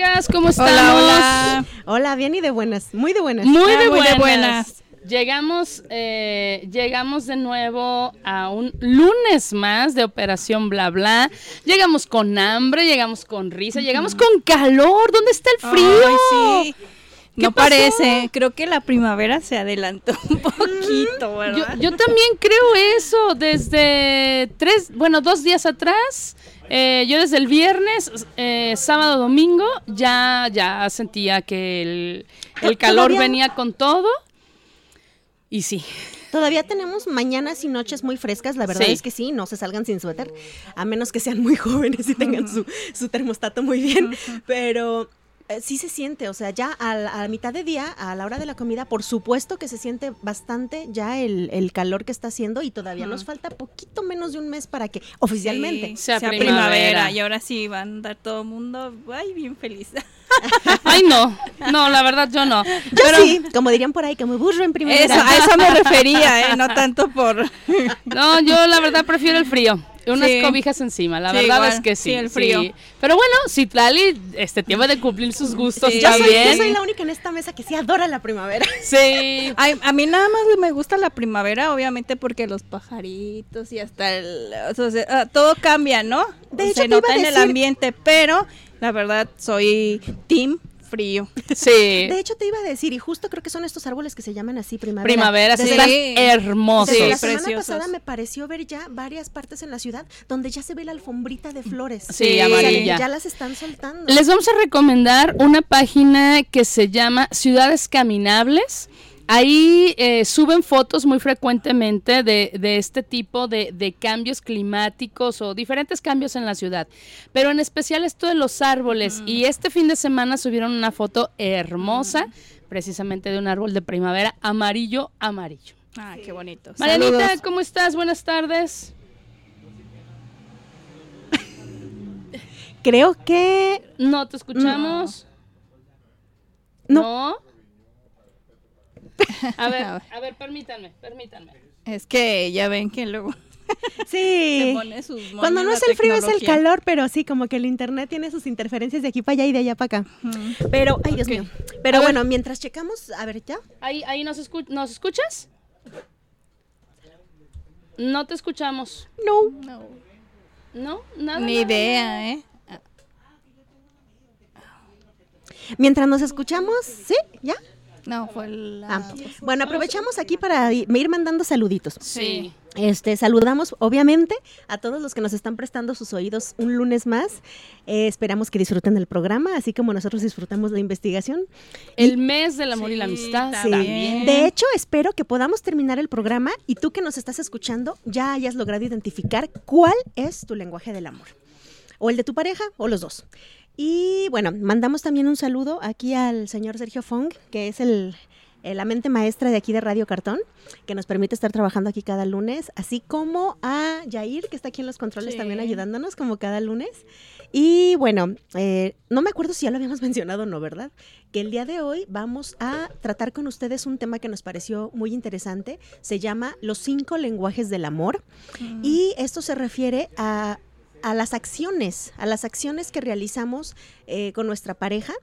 Chicas, ¿cómo estamos? Hola, hola. bien y de buenas, muy de buenas. Muy de, ah, buenas. Llegamos, eh, llegamos de nuevo a un lunes más de Operación Bla Bla. Llegamos con hambre, llegamos con risa, llegamos con calor. ¿Dónde está el frío? sí. No parece, creo que la primavera se adelantó un poquito, ¿verdad? Yo, yo, también creo eso, desde tres, bueno, dos días atrás eh, yo desde el viernes, eh, sábado, domingo, ya, ya sentía que el, calor venía con todo. Y sí. Todavía tenemos mañanas y noches muy frescas, la verdad es que sí, no se salgan sin suéter, a menos que sean muy jóvenes y tengan su, su termostato muy bien, pero eh, sí se siente, o sea, ya a la, mitad de día, a la hora de la comida, por supuesto que se siente bastante ya el, calor que está haciendo y todavía nos falta poquito menos de un mes para que oficialmente sea, primavera. Y ahora sí va a andar todo el mundo, ay, bien feliz. Ay, no, no, la verdad yo no. Yo sí, como dirían por ahí, que me burro en primavera. Eso, a eso me refería, ¿eh? no tanto por... No, yo la verdad prefiero el frío. Unas cobijas encima, la verdad es que sí. el frío. Pero bueno, si Tlali este tiempo de cumplir sus gustos yo soy, yo soy la única en esta mesa que sí adora la primavera. Sí. a mí nada más me gusta la primavera, obviamente porque los pajaritos y hasta el... Ah, todo cambia, ¿no? De hecho, Se nota en el ambiente, pero la verdad soy team frío. Sí. De hecho, te iba a decir, y justo creo que son estos árboles que se llaman así primavera. Primavera, sí, Desde Sí. hermosos. Desde Sí, la semana preciosos. pasada me pareció ver ya varias partes en la ciudad donde ya se ve la alfombrita de flores. Sí, sea, amarilla. Ya las están soltando. Les vamos a recomendar una página que se llama Ciudades Caminables. Ahí eh, suben fotos muy frecuentemente de, de este tipo de, de cambios climáticos o diferentes cambios en la ciudad. Pero en especial esto de los árboles. Y este fin de semana subieron una foto hermosa, precisamente de un árbol de primavera amarillo, amarillo. Ah, qué bonito. Marianita, Saludos. ¿cómo estás? Buenas tardes. Creo que No te escuchamos. No. No. A ver, A ver. a ver, permítanme, permítanme. Es que ya ven que luego sí. pone sus Cuando no es el frío es el calor, pero sí, como que el internet tiene sus interferencias de aquí para allá y de allá para acá. Pero, ay Dios mío. Pero A ver. bueno, mientras checamos, a ver, ya. Ahí, ahí nos, escu- ¿nos escuchas? No te escuchamos. No. No, ¿No? Nada. ni nada, idea, ¿eh? Mientras nos escuchamos, ¿sí? ¿Ya? No, fue la... Ah, Bueno, aprovechamos aquí para ir mandando saluditos. Sí. Este, saludamos obviamente a todos los que nos están prestando sus oídos un lunes más. Eh, esperamos que disfruten del programa, así como nosotros disfrutamos la investigación. El mes del amor y la amistad Sí. también. De hecho, espero que podamos terminar el programa y tú que nos estás escuchando ya hayas logrado identificar cuál es tu lenguaje del amor. O el de tu pareja o los dos. Y bueno, mandamos también un saludo aquí al señor Sergio Fong, que es el, eh, la mente maestra de aquí de Radio Cartón, que nos permite estar trabajando aquí cada lunes, así como a Yair, que está aquí en los controles Sí. también ayudándonos como cada lunes. Y bueno, eh, no me acuerdo si ya lo habíamos mencionado o no, ¿verdad? Que el día de hoy vamos a tratar con ustedes un tema que nos pareció muy interesante. Se llama Los cinco lenguajes del amor. Y esto se refiere a, a las acciones, a las acciones que realizamos eh, con nuestra pareja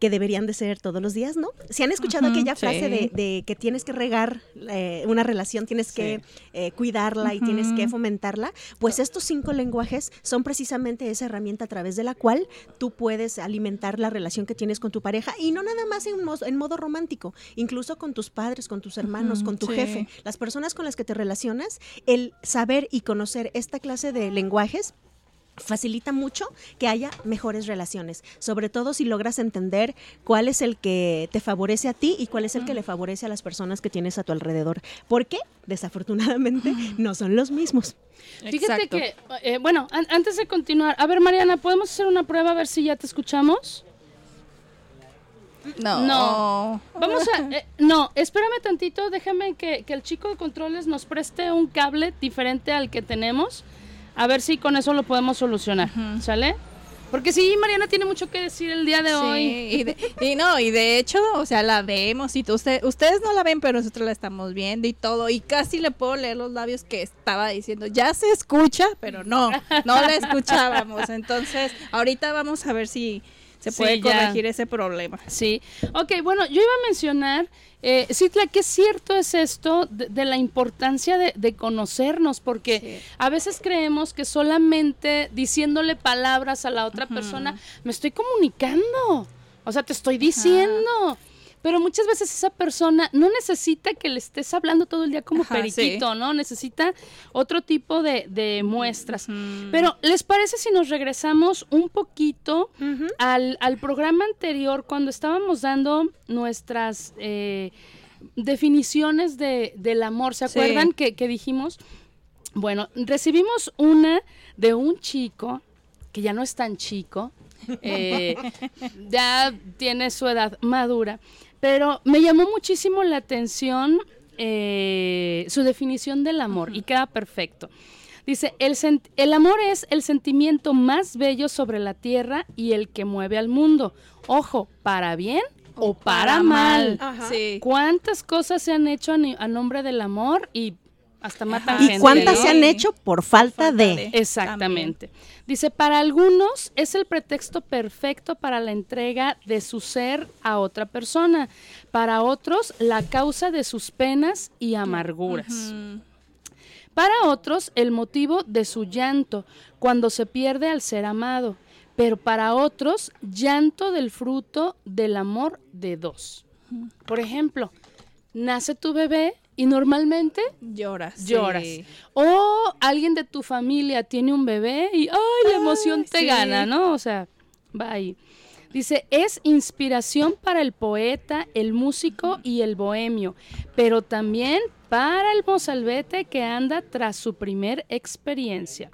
que deberían de ser todos los días, ¿no? Si han escuchado aquella sí. frase de, de que tienes que regar eh, una relación, tienes que eh, cuidarla y tienes que fomentarla, pues estos cinco lenguajes son precisamente esa herramienta a través de la cual tú puedes alimentar la relación que tienes con tu pareja y no nada más en, mo- en modo romántico, incluso con tus padres, con tus hermanos, con tu sí. jefe, las personas con las que te relacionas, el saber y conocer esta clase de lenguajes facilita mucho que haya mejores relaciones, sobre todo si logras entender cuál es el que te favorece a ti y cuál es el que le favorece a las personas que tienes a tu alrededor, porque desafortunadamente no son los mismos. Fíjate Exacto. que, eh, bueno, an- antes de continuar, a ver, Mariana, ¿podemos hacer una prueba a ver si ya te escuchamos? No. No. Vamos a. eh, no, espérame tantito, déjame que, que el chico de controles nos preste un cable diferente al que tenemos. A ver si con eso lo podemos solucionar. ¿Sale? Porque sí, Mariana tiene mucho que decir el día de Sí, hoy. y, de- y no, y de hecho, o sea, la vemos y usted- ustedes no la ven, pero nosotros la estamos viendo y todo, y casi le puedo leer los labios que estaba diciendo, ya se escucha, pero no, no la escuchábamos. Entonces, ahorita vamos a ver si se puede corregir ese problema. Sí. Ok, bueno, yo iba a mencionar, eh, Citla, qué cierto es esto de, de la importancia de, de conocernos, porque a veces creemos que solamente diciéndole palabras a la otra persona me estoy comunicando. O sea, te estoy diciendo. Pero muchas veces esa persona no necesita que le estés hablando todo el día como Ajá, periquito, ¿no? Necesita otro tipo de, de muestras. Pero, ¿les parece si nos regresamos un poquito al, al programa anterior cuando estábamos dando nuestras eh, definiciones de, del amor? ¿Se Sí. acuerdan que, que dijimos? Bueno, recibimos una de un chico que ya no es tan chico, eh, ya tiene su edad madura, pero me llamó muchísimo la atención eh, su definición del amor y queda perfecto. Dice, el, el amor es el sentimiento más bello sobre la tierra y el que mueve al mundo. Ojo, para bien o, para, mal. Sí. ¿Cuántas cosas se han hecho a, a nombre del amor y hasta matan Ajá. ¿Y gente? cuántas ¿no? se han hecho por falta, Falta de? de. Exactamente. Dice, para algunos es el pretexto perfecto para la entrega de su ser a otra persona. Para otros, la causa de sus penas y amarguras. Para otros, el motivo de su llanto cuando se pierde al ser amado. pero para otros, llanto del fruto del amor de dos. Por ejemplo, nace tu bebé y normalmente Lloras. lloras. sí. O alguien de tu familia tiene un bebé y ¡ay! la emoción te sí. gana, ¿no? O sea, va ahí. Dice, es inspiración para el poeta, el músico y el bohemio, pero también para el mozalbete que anda tras su primer experiencia.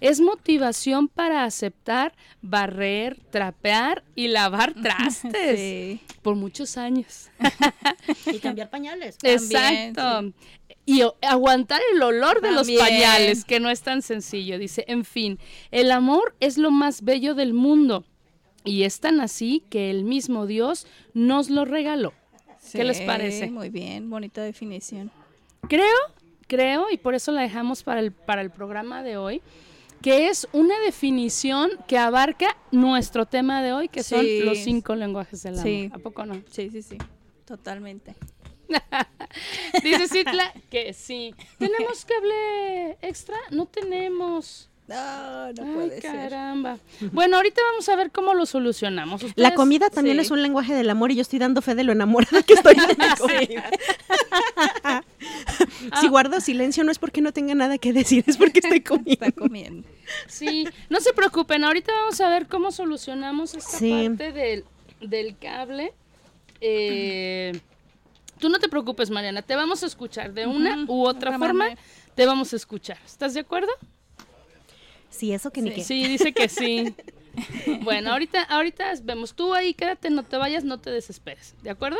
Es motivación para aceptar, barrer, trapear y lavar trastes Sí. por muchos años. Y cambiar pañales. También, Exacto. Y aguantar el olor de los pañales, que no es tan sencillo. Dice, en fin, el amor es lo más bello del mundo. Y es tan así que el mismo Dios nos lo regaló. ¿Qué les parece? Muy bien, bonita definición. Creo, creo, y por eso la dejamos para el, para el programa de hoy, que es una definición que abarca nuestro tema de hoy, que son los cinco lenguajes del amor. Sí. ¿A poco no? Sí, sí, sí. Totalmente. Dice Citla que sí. ¿Tenemos cable extra? No tenemos. No, no Ay, puede ser. caramba. Bueno, ahorita vamos a ver cómo lo solucionamos. La comida también sí. es un lenguaje del amor y yo estoy dando fe de lo enamorada que estoy de la comida. si guardo silencio no es porque no tenga nada que decir, es porque estoy comiendo. Está comiendo. Sí, no se preocupen, ahorita vamos a ver cómo solucionamos esta Sí. parte del, del cable. Eh, tú no te preocupes, Mariana, te vamos a escuchar de una u otra otra forma. manera. Te vamos a escuchar. ¿Estás de acuerdo? Sí, eso que ni qué. Sí, dice que sí. Bueno, ahorita, ahorita vemos. Tú ahí quédate, no te vayas, no te desesperes. ¿De acuerdo?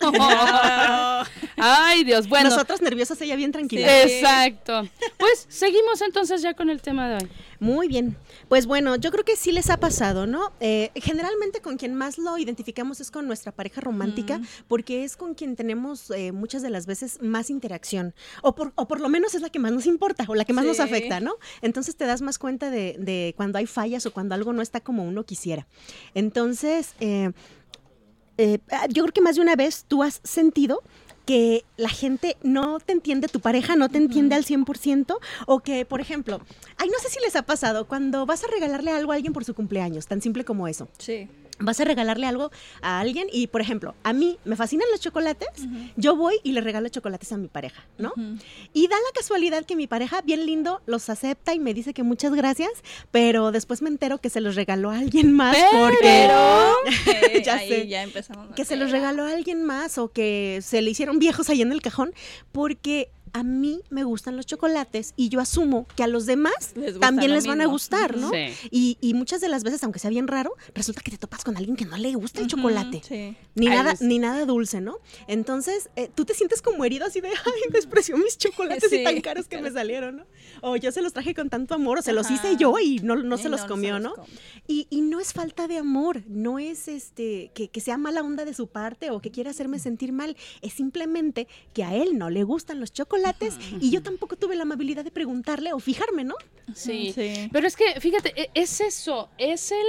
Ay, Dios. Bueno, Nosotros nerviosas, ella bien tranquila. exacto. Pues seguimos entonces ya con el tema de hoy. Muy bien. Pues bueno, yo creo que sí les ha pasado, ¿no? Eh, generalmente con quien más lo identificamos es con nuestra pareja romántica, porque es con quien tenemos eh, muchas de las veces más interacción, o por, o por lo menos es la que más nos importa, o la que más nos afecta, ¿no? Entonces te das más cuenta de, de cuando hay fallas o cuando algo no está como uno quisiera. Entonces, eh, eh, yo creo que más de una vez tú has sentido que la gente no te entiende, tu pareja no te entiende al 100%, o que, por ejemplo, ay, no sé si les ha pasado, cuando vas a regalarle algo a alguien por su cumpleaños, tan simple como eso. Sí. Vas a regalarle algo a alguien y, por ejemplo, a mí me fascinan los chocolates, yo voy y le regalo chocolates a mi pareja, ¿no? Y da la casualidad que mi pareja, bien lindo, los acepta y me dice que muchas gracias, pero después me entero que se los regaló a alguien más porque... Eh, Ya ahí sé. ya empezamos. que se los regaló a alguien más o que se le hicieron viejos ahí en el cajón, porque a mí me gustan los chocolates y yo asumo que a los demás Les también les van a gustar, ¿no? Sí. Y, y muchas de las veces, aunque sea bien raro, resulta que te topas con alguien que no le gusta el chocolate. Sí. Ni Ay, nada, ni nada dulce, ¿no? Entonces, eh, tú te sientes como herido así de, ay, despreció mis chocolates y tan caros que me salieron, ¿no? O yo se los traje con tanto amor, o se los hice yo y no, no se los no comió, ¿no? los. Y, y no es falta de amor, no es este que, que sea mala onda de su parte o que quiera hacerme sentir mal, es simplemente que a él no le gustan los chocolates y yo tampoco tuve la amabilidad de preguntarle o fijarme, ¿no? Sí. Sí. Pero es que, fíjate, e- es eso, es el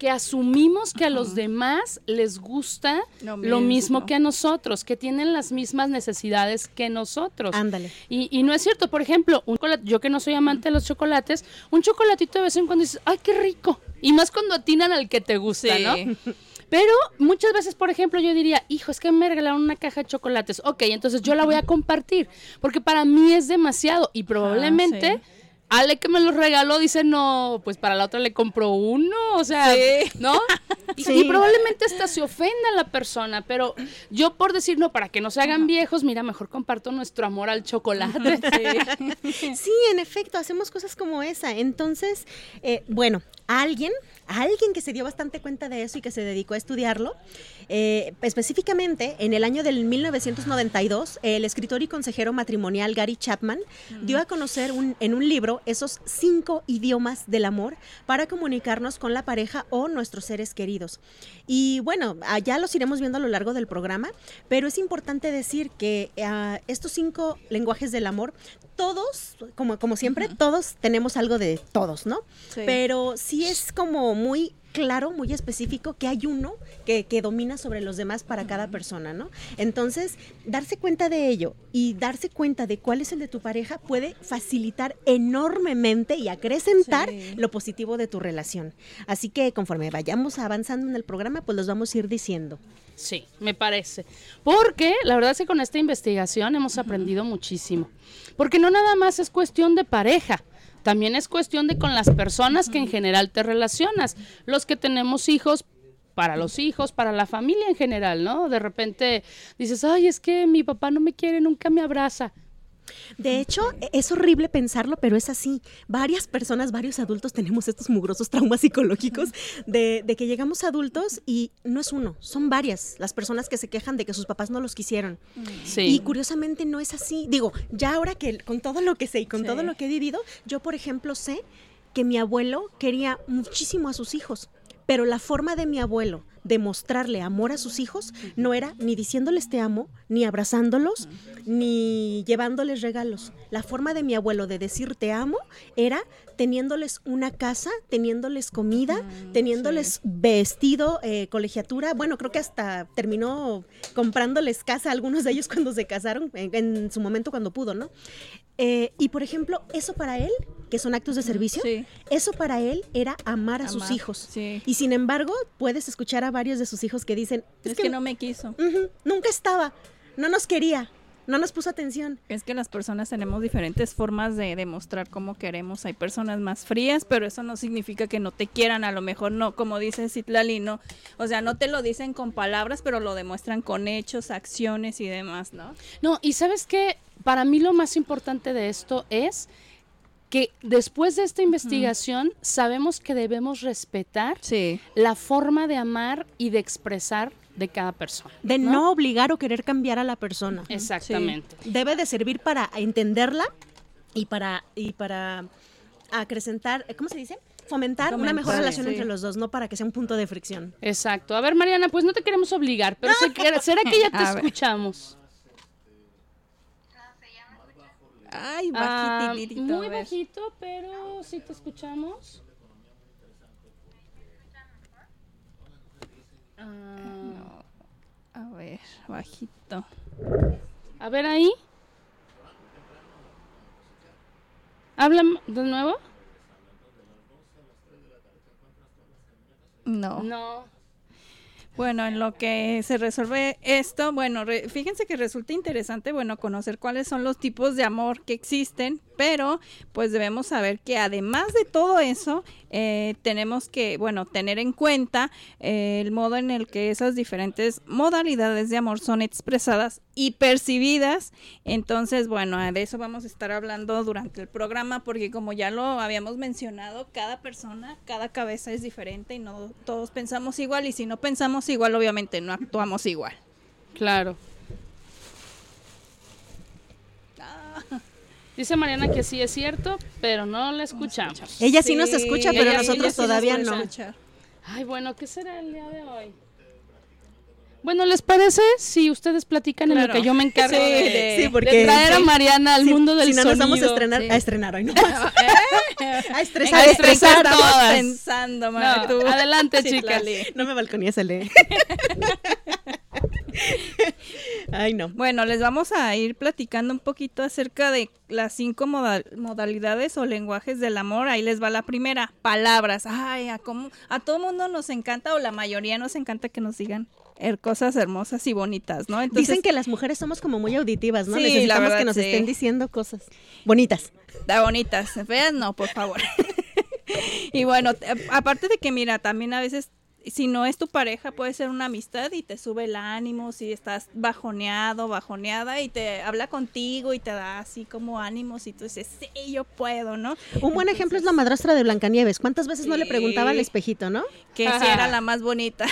que asumimos que a los demás les gusta Lo lo mismo que a nosotros, que tienen las mismas necesidades que nosotros. Ándale. Y, y no es cierto, por ejemplo, un yo que no soy amante de los chocolates, un chocolatito de vez en cuando dices, ay, qué rico. Y más cuando atinan al que te gusta, Sí. ¿no? Pero muchas veces, por ejemplo, yo diría, hijo, es que me regalaron una caja de chocolates. Ok, entonces yo la voy a compartir, porque para mí es demasiado. Y probablemente, sí. Ale que me los regaló dice, no, pues para la otra le compro uno, o sea, Sí. ¿no? Sí. y probablemente hasta se ofenda la persona, pero yo por decir, no, para que no se hagan viejos, mira, mejor comparto nuestro amor al chocolate. Sí, en efecto, hacemos cosas como esa. Entonces, eh, bueno, alguien, alguien que se dio bastante cuenta de eso y que se dedicó a estudiarlo, eh, específicamente en el año del 1992, el escritor y consejero matrimonial Gary Chapman dio a conocer un- en un libro esos cinco idiomas del amor para comunicarnos con la pareja o nuestros seres queridos. Y bueno, allá los iremos viendo a lo largo del programa, pero es importante decir que ah, estos cinco lenguajes del amor, todos, como, como siempre, todos tenemos algo de todos, ¿no? Sí. Pero sí es como muy claro, muy específico, que hay uno que, que, domina sobre los demás para cada persona, ¿no? Entonces, darse cuenta de ello y darse cuenta de cuál es el de tu pareja puede facilitar enormemente y acrecentar lo positivo de tu relación. Así que conforme vayamos avanzando en el programa, pues los vamos a ir diciendo. Sí, me parece. Porque la verdad es que con esta investigación hemos aprendido muchísimo. Porque no nada más es cuestión de pareja, también es cuestión de con las personas que en general te relacionas. Los que tenemos hijos, para los hijos, para la familia en general, ¿no? De repente dices, ay, es que mi papá no me quiere, nunca me abraza. De hecho, e, es horrible pensarlo, pero es así. Varias personas, varios adultos tenemos estos mugrosos traumas psicológicos de, que llegamos adultos y no es uno, son varias las personas que se quejan de que sus papás no los quisieron. Y curiosamente no es así. Digo, ya ahora que con todo lo que sé y con todo lo que he vivido, yo por ejemplo sé que mi abuelo quería muchísimo a sus hijos, pero la forma de mi abuelo de mostrarle amor a sus hijos no era ni diciéndoles te amo, ni abrazándolos, ni llevándoles regalos. La forma de mi abuelo de decir te amo era teniéndoles una casa, teniéndoles comida, teniéndoles vestido, eh, colegiatura. Bueno, creo que hasta terminó comprándoles casa a algunos de ellos cuando se casaron, en, su momento cuando pudo, ¿no? Eh, y por ejemplo, eso para él, que son actos de servicio, eso para él era amar a sus hijos. Y sin embargo, puedes escuchar a varios de sus hijos que dicen, es, que, no me quiso. nunca estaba, no nos quería, no nos puso atención. Es que las personas tenemos diferentes formas de demostrar cómo queremos. Hay personas más frías, pero eso no significa que no te quieran. A lo mejor no, como dice Citlali, no. O sea, no te lo dicen con palabras, pero lo demuestran con hechos, acciones y demás, ¿no? No, y sabes que para mí lo más importante de esto es que después de esta investigación sabemos que debemos respetar la forma de amar y de expresar de cada persona. De ¿no? obligar o querer cambiar a la persona. Exactamente. Debe de servir para entenderla y para, y para acrecentar, ¿cómo se dice? Fomentar, una mejor relación entre los dos, no para que sea un punto de fricción. Exacto. A ver, Mariana, pues no te queremos obligar, pero ¿será que ya te escuchamos? Ay, ah, muy bajito, pero sí te escuchamos. Ah, a ver, bajito. A ver ahí. ¿Habla de nuevo? No. No. Bueno, en lo que se resuelve esto, bueno, fíjense que resulta interesante, bueno, conocer cuáles son los tipos de amor que existen, pero pues debemos saber que además de todo eso, eh, tenemos que, bueno, tener en cuenta eh, el modo en el que esas diferentes modalidades de amor son expresadas y percibidas. Entonces, bueno, de eso vamos a estar hablando durante el programa porque como ya lo habíamos mencionado, cada persona, cada cabeza es diferente y no todos pensamos igual y si no pensamos igual, obviamente no actuamos igual. Claro. Dice Mariana que sí es cierto, pero no la escuchamos. Ella sí, nos escucha, pero nosotros todavía no. Ay, bueno, ¿qué será el día de hoy? Bueno, ¿les parece si ustedes platican en lo que yo me encargo de, traer a Mariana al mundo del sonido? Si no nos vamos a estrenar, a estrenar hoy no a estresar, a estresar todas. pensando, Adelante, chicas. No me balconías, lee. Ay, no. Bueno, les vamos a ir platicando un poquito acerca de las cinco modalidades o lenguajes del amor. Ahí les va la primera, palabras. Ay, a, cómo, a todo mundo nos encanta o la mayoría nos encanta que nos digan cosas hermosas y bonitas, ¿no? Dicen que las mujeres somos como muy auditivas, ¿no? Necesitamos que nos estén diciendo cosas bonitas. Da bonitas, feas no, por favor. y bueno, aparte de que mira, también a veces si no es tu pareja, puede ser una amistad y te sube el ánimo, si estás bajoneado, bajoneada y te habla contigo y te da así como ánimos y tú dices, sí, yo puedo, ¿no? Un buen ejemplo es la madrastra de Blancanieves. ¿Cuántas veces no le preguntaba al espejito, no? Que si era la más bonita.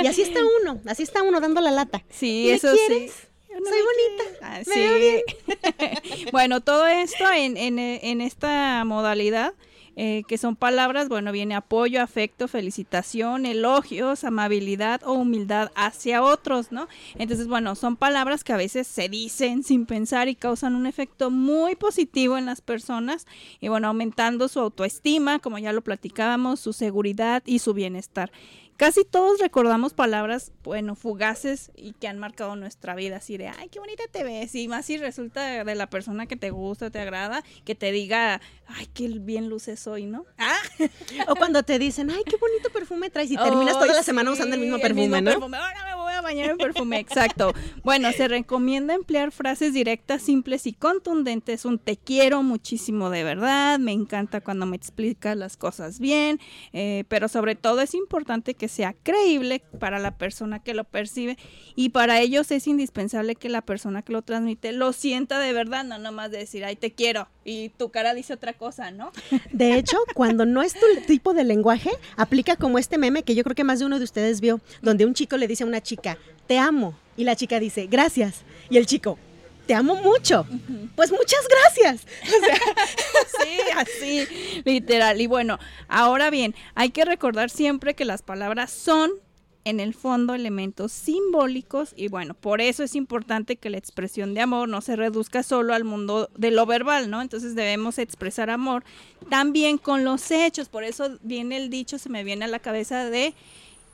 Y así está uno, así está uno dando la lata. Sí, eso sí. Soy bonita. Ah, sí. bueno, todo esto en, en, en esta modalidad eh, que son palabras, bueno, viene apoyo, afecto, felicitación, elogios, amabilidad o humildad hacia otros, ¿no? Entonces, bueno, son palabras que a veces se dicen sin pensar y causan un efecto muy positivo en las personas y bueno, aumentando su autoestima, como ya lo platicábamos, su seguridad y su bienestar. Casi todos recordamos palabras, bueno, fugaces y que han marcado nuestra vida, así de, ay, qué bonita te ves, y más si resulta de la persona que te gusta, te agrada, que te diga, ay, qué bien luces hoy, ¿no? Ah. O cuando te dicen, ay, qué bonito perfume traes y terminas toda la semana usando el mismo perfume, ¿no? Ahora me voy a bañar en perfume, exacto. Bueno, se recomienda emplear frases directas, simples y contundentes, un te quiero muchísimo de verdad, me encanta cuando me explicas las cosas bien, eh, pero sobre todo es importante que sea creíble para la persona que lo percibe y para ellos es indispensable que la persona que lo transmite lo sienta de verdad, no nomás de decir, ay, te quiero y tu cara dice otra cosa, ¿no? De hecho, cuando no es tu tipo de lenguaje, aplica como este meme que yo creo que más de uno de ustedes vio, donde un chico le dice a una chica, te amo, y la chica dice, gracias, y el chico, te amo mucho. Pues muchas gracias. sí, así, literal. Y bueno, ahora bien, hay que recordar siempre que las palabras son en el fondo elementos simbólicos y bueno, por eso es importante que la expresión de amor no se reduzca solo al mundo de lo verbal, ¿no? Entonces debemos expresar amor también con los hechos, por eso viene el dicho, se me viene a la cabeza de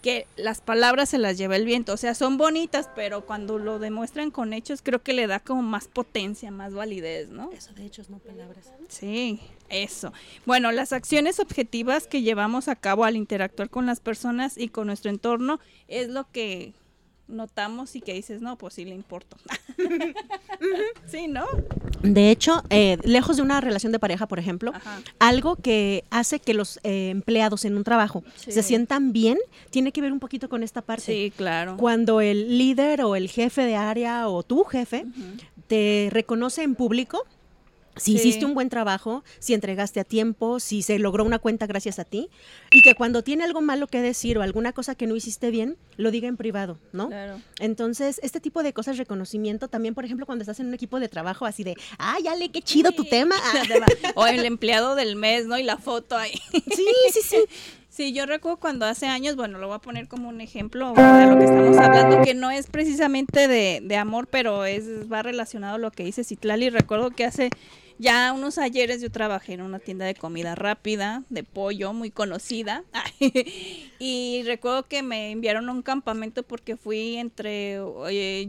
que las palabras se las lleva el viento, o sea, son bonitas, pero cuando lo demuestran con hechos creo que le da como más potencia, más validez, ¿no? Eso de hechos, no palabras. Sí, eso. Bueno, las acciones objetivas que llevamos a cabo al interactuar con las personas y con nuestro entorno es lo que notamos y que dices, no, pues sí le importo. sí, ¿no? De hecho, eh, lejos de una relación de pareja, por ejemplo, algo que hace que los eh, empleados en un trabajo se sientan bien, tiene que ver un poquito con esta parte. Sí, claro. Cuando el líder o el jefe de área o tu jefe te reconoce en público, si hiciste un buen trabajo, si entregaste a tiempo, si se logró una cuenta gracias a ti, y que cuando tiene algo malo que decir o alguna cosa que no hiciste bien, lo diga en privado, ¿no? Claro. Entonces, este tipo de cosas, reconocimiento, también, por ejemplo, cuando estás en un equipo de trabajo así de, ay, Ale, qué chido tu tema. o el empleado del mes, ¿no? Y la foto ahí. Sí, sí, sí. Sí, yo recuerdo cuando hace años, bueno, lo voy a poner como un ejemplo de lo que estamos hablando, que no es precisamente de, de amor, pero es va relacionado a lo que dice Citlali. Recuerdo que hace ya unos ayeres yo trabajé en una tienda de comida rápida, de pollo, muy conocida. y recuerdo que me enviaron a un campamento porque fui entre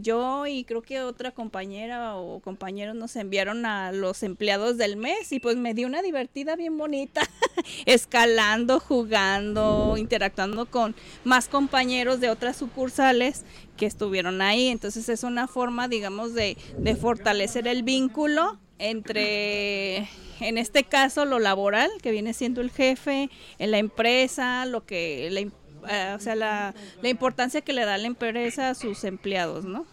yo y creo que otra compañera o compañeros nos enviaron a los empleados del mes y pues me di una divertida bien bonita, escalando, jugando, interactuando con más compañeros de otras sucursales que estuvieron ahí. Entonces es una forma, digamos, de, de fortalecer el vínculo entre, en este caso, lo laboral, que viene siendo el jefe, en la empresa, lo que, la, eh, o sea, la, la importancia que le da la empresa a sus empleados, ¿no?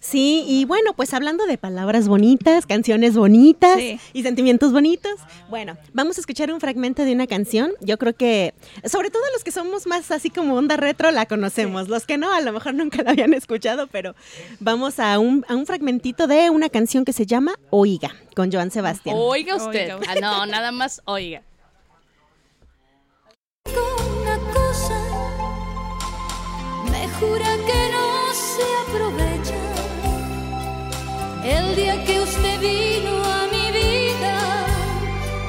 Sí, y bueno, pues hablando de palabras bonitas, canciones bonitas y sentimientos bonitos, bueno, vamos a escuchar un fragmento de una canción. Yo creo que, sobre todo los que somos más así como onda retro, la conocemos. Los que no, a lo mejor nunca la habían escuchado, pero vamos a un, a un fragmentito de una canción que se llama Oiga, con Joan Sebastián. Oiga usted. Ah, no, nada más oiga. Una cosa me jura que el día que usted vino a mi vida,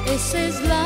esa es la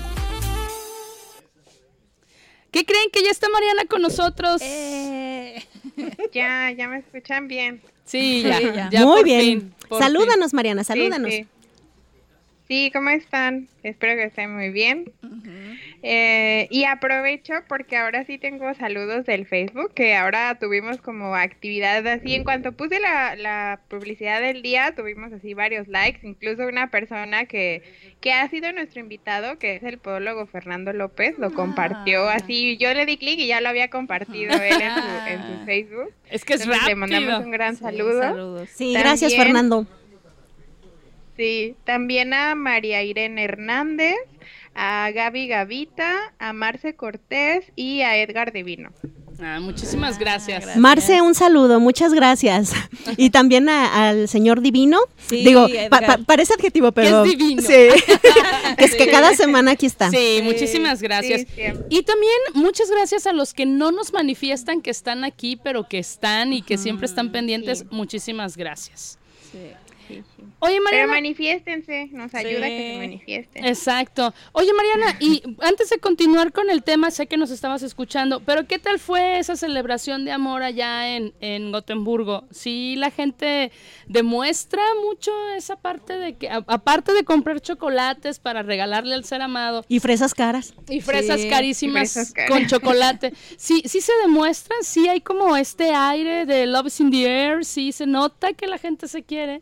¿Qué creen que ya está Mariana con nosotros? Eh, Ya, ya me escuchan bien. Sí, ya, Sí, ya. ya. Muy por bien. fin, por Salúdanos, Mariana, salúdanos. Sí, Sí, ¿cómo están? Espero que estén muy bien. Eh, y aprovecho porque ahora sí tengo saludos del Facebook, que ahora tuvimos como actividad así. En cuanto puse la, la publicidad del día, tuvimos así varios likes, incluso una persona que, que ha sido nuestro invitado, que es el podólogo Fernando López, lo compartió Ah. así. Yo le di clic y ya lo había compartido él en su, en su Facebook. fin. Es que es Entonces, le rápido. mandamos un gran sí, saludo. Saludos. Sí, También- gracias, Fernando. Sí, también a María Irene Hernández, a Gaby Gavita, a Marce Cortés y a Edgar Divino. Ah, muchísimas gracias. gracias. Marce, un saludo, muchas gracias. Y también a- al señor Divino. Sí, Digo, pa- pa- parece adjetivo, pero. es divino. Sí. que es que cada semana aquí está. Sí, muchísimas gracias. Y también muchas gracias a los que no nos manifiestan que están aquí, pero que están y que siempre están pendientes. sí. Muchísimas gracias. Sí. Oye, Pero Mariana. manifiéstense, nos ayuda a que Sí. se manifiesten. Exacto. Oye, Mariana, y antes de continuar con el tema, sé que nos estabas escuchando, pero ¿qué tal fue esa celebración de amor allá en, en Gotemburgo? Sí, la gente demuestra mucho esa parte de que, a- aparte de comprar chocolates para regalarle al ser amado Y fresas caras. y fresas Sí, carísimas fresas caras. con chocolate, sí, sí se demuestran, sí hay como este aire de love is in the air, sí se nota que la gente se quiere.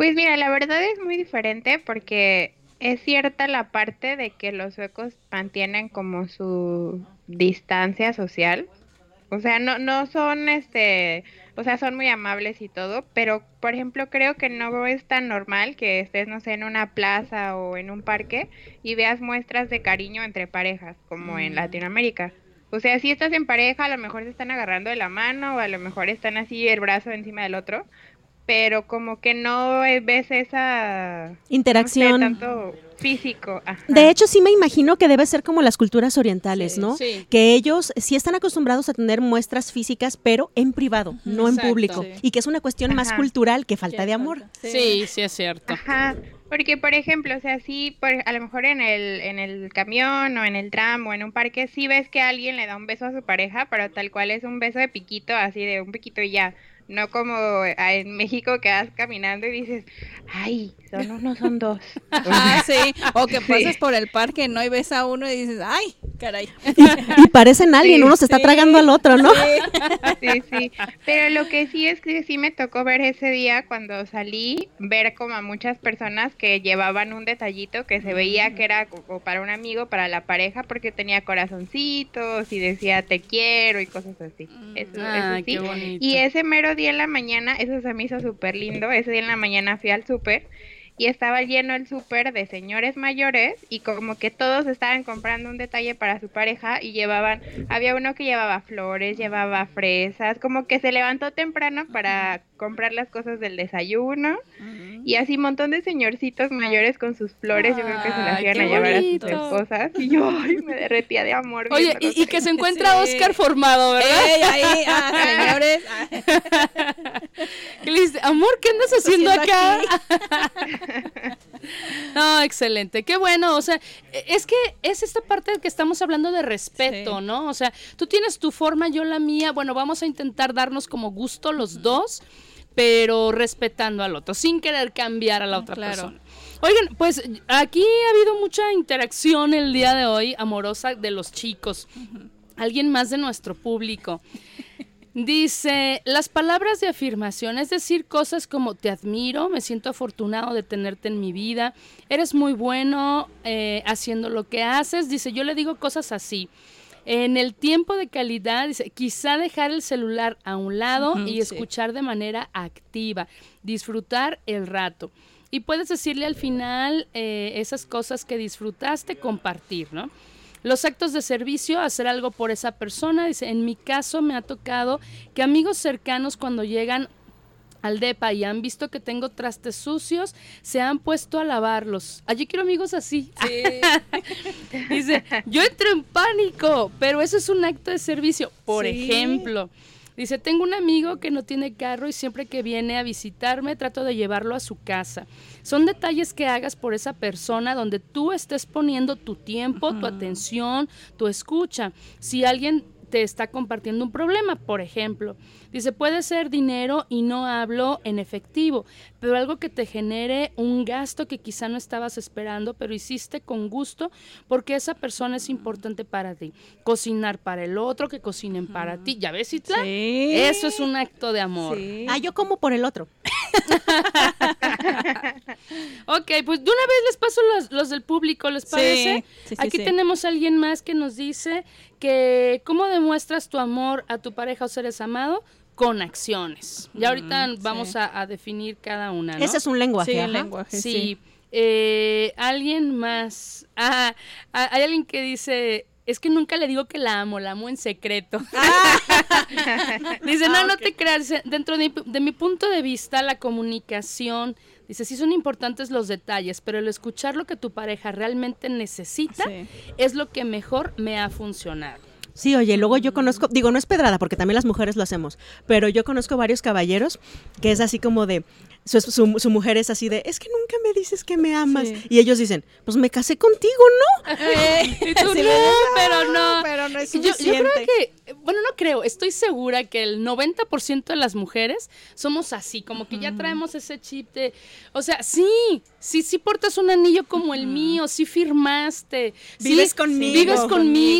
Pues mira, la verdad es muy diferente porque es cierta la parte de que los suecos mantienen como su distancia social. O sea, no, no son este, o sea, son muy amables y todo, pero por ejemplo creo que no es tan normal que estés, no sé, en una plaza o en un parque y veas muestras de cariño entre parejas, como en Latinoamérica. O sea, si estás en pareja, a lo mejor se están agarrando de la mano o a lo mejor están así el brazo encima del otro, pero como que no ves esa Interacción. no sé, tanto físico. ajá. De hecho, sí me imagino que debe ser como las culturas orientales, ¿no? sí. Que ellos sí están acostumbrados a tener muestras físicas, pero en privado, no en público. Sí. Y que es una cuestión más cultural que falta de amor. Sí, sí es cierto. Ajá, porque por ejemplo, o sea, sí, por, a lo mejor en el, en el camión o en el tram o en un parque, sí ves que alguien le da un beso a su pareja, pero tal cual es un beso de piquito, así de un piquito y ya. No como ah, en México que vas caminando y dices, ay, son uno, son dos. Ah, sí. O que pasas por el parque, ¿no? Y ves a uno y dices, ay, caray. Y parecen alguien, Sí, uno se está sí. tragando al otro, ¿no? Sí, sí. Pero lo que sí es que sí me tocó ver ese día cuando salí, ver como a muchas personas que llevaban un detallito que se veía que era como para un amigo, para la pareja, porque tenía corazoncitos y decía te quiero y cosas así. Eso, eso Ay, sí. qué bonito. Y ese mero día en la mañana, eso se me hizo súper lindo. Ese día en la mañana fui al súper y estaba lleno el súper de señores mayores y como que todos estaban comprando un detalle para su pareja y llevaban, había uno que llevaba flores, llevaba fresas, como que se levantó temprano para comprar las cosas del desayuno y así un montón de señorcitos mayores con sus flores, yo creo que se las iban qué a llevar a sus esposas y yo ay, me derretía de amor. Oye, y, y que se encuentra Sí. Oscar formado, ¿verdad? Ey, ahí, ah, señores. ah, Que le dice, amor, ¿qué andas haciendo haciendo acá? no, excelente, qué bueno, o sea, es que es esta parte que estamos hablando de respeto, Sí. ¿no? O sea, tú tienes tu forma, yo la mía, bueno, vamos a intentar darnos como gusto los dos, pero respetando al otro, sin querer cambiar a la otra Claro. persona. Oigan, pues aquí ha habido mucha interacción el día de hoy, amorosa de los chicos. Alguien más de nuestro público. Dice, las palabras de afirmación, es decir, cosas como te admiro, me siento afortunado de tenerte en mi vida, eres muy bueno eh, haciendo lo que haces. Dice, yo le digo cosas así. En el tiempo de calidad, dice, quizá dejar el celular a un lado y sí. escuchar de manera activa, disfrutar el rato. Y puedes decirle al final eh, esas cosas que disfrutaste, compartir, ¿no? Los actos de servicio, hacer algo por esa persona. Dice, en mi caso me ha tocado que amigos cercanos cuando llegan al DEPA y han visto que tengo trastes sucios, se han puesto a lavarlos. Allí quiero amigos así. Dice, yo entro en pánico, pero eso es un acto de servicio. Por ejemplo, dice, tengo un amigo que no tiene carro y siempre que viene a visitarme trato de llevarlo a su casa. Son detalles que hagas por esa persona donde tú estés poniendo tu tiempo, tu atención, tu escucha. Si alguien te está compartiendo un problema, por ejemplo. Dice, puede ser dinero y no hablo en efectivo, pero algo que te genere un gasto que quizá no estabas esperando, pero hiciste con gusto porque esa persona es importante para ti. Cocinar para el otro, que cocinen para ti. ¿Ya ves, Itla? Eso es un acto de amor. Ah, yo como por el otro. ok, pues de una vez les paso los, los del público, ¿les parece? Sí, sí, Aquí sí. tenemos a alguien más que nos dice que cómo demuestras tu amor a tu pareja o seres amado con acciones. Ya ahorita vamos a, a definir cada una, ¿no? Ese es un lenguaje. Sí, el lenguaje, Sí. sí. Eh, alguien más. Ah, ah, hay alguien que dice. Es que nunca le digo que la amo, la amo en secreto. dice, no, no te creas. dice, Dentro de mi punto de vista, la comunicación, dice, sí son importantes los detalles, pero el escuchar lo que tu pareja realmente necesita Sí. es lo que mejor me ha funcionado. Sí, oye, luego yo conozco, digo, no es pedrada, porque también las mujeres lo hacemos, pero yo conozco varios caballeros que es así como de, su, su- su mujer es así de, es que nunca me dices que me amas. Sí. Y ellos dicen, pues me casé contigo, ¿no? Y tú, Sí, no, pero no. Pero no es Yo- Yo, suficiente. creo que, bueno, no creo, estoy segura que el 90% de las mujeres somos así, como que ya traemos ese chip de, o sea, sí, sí, sí portas un anillo como el mío, sí firmaste, sí, Vives conmigo. vives conmigo,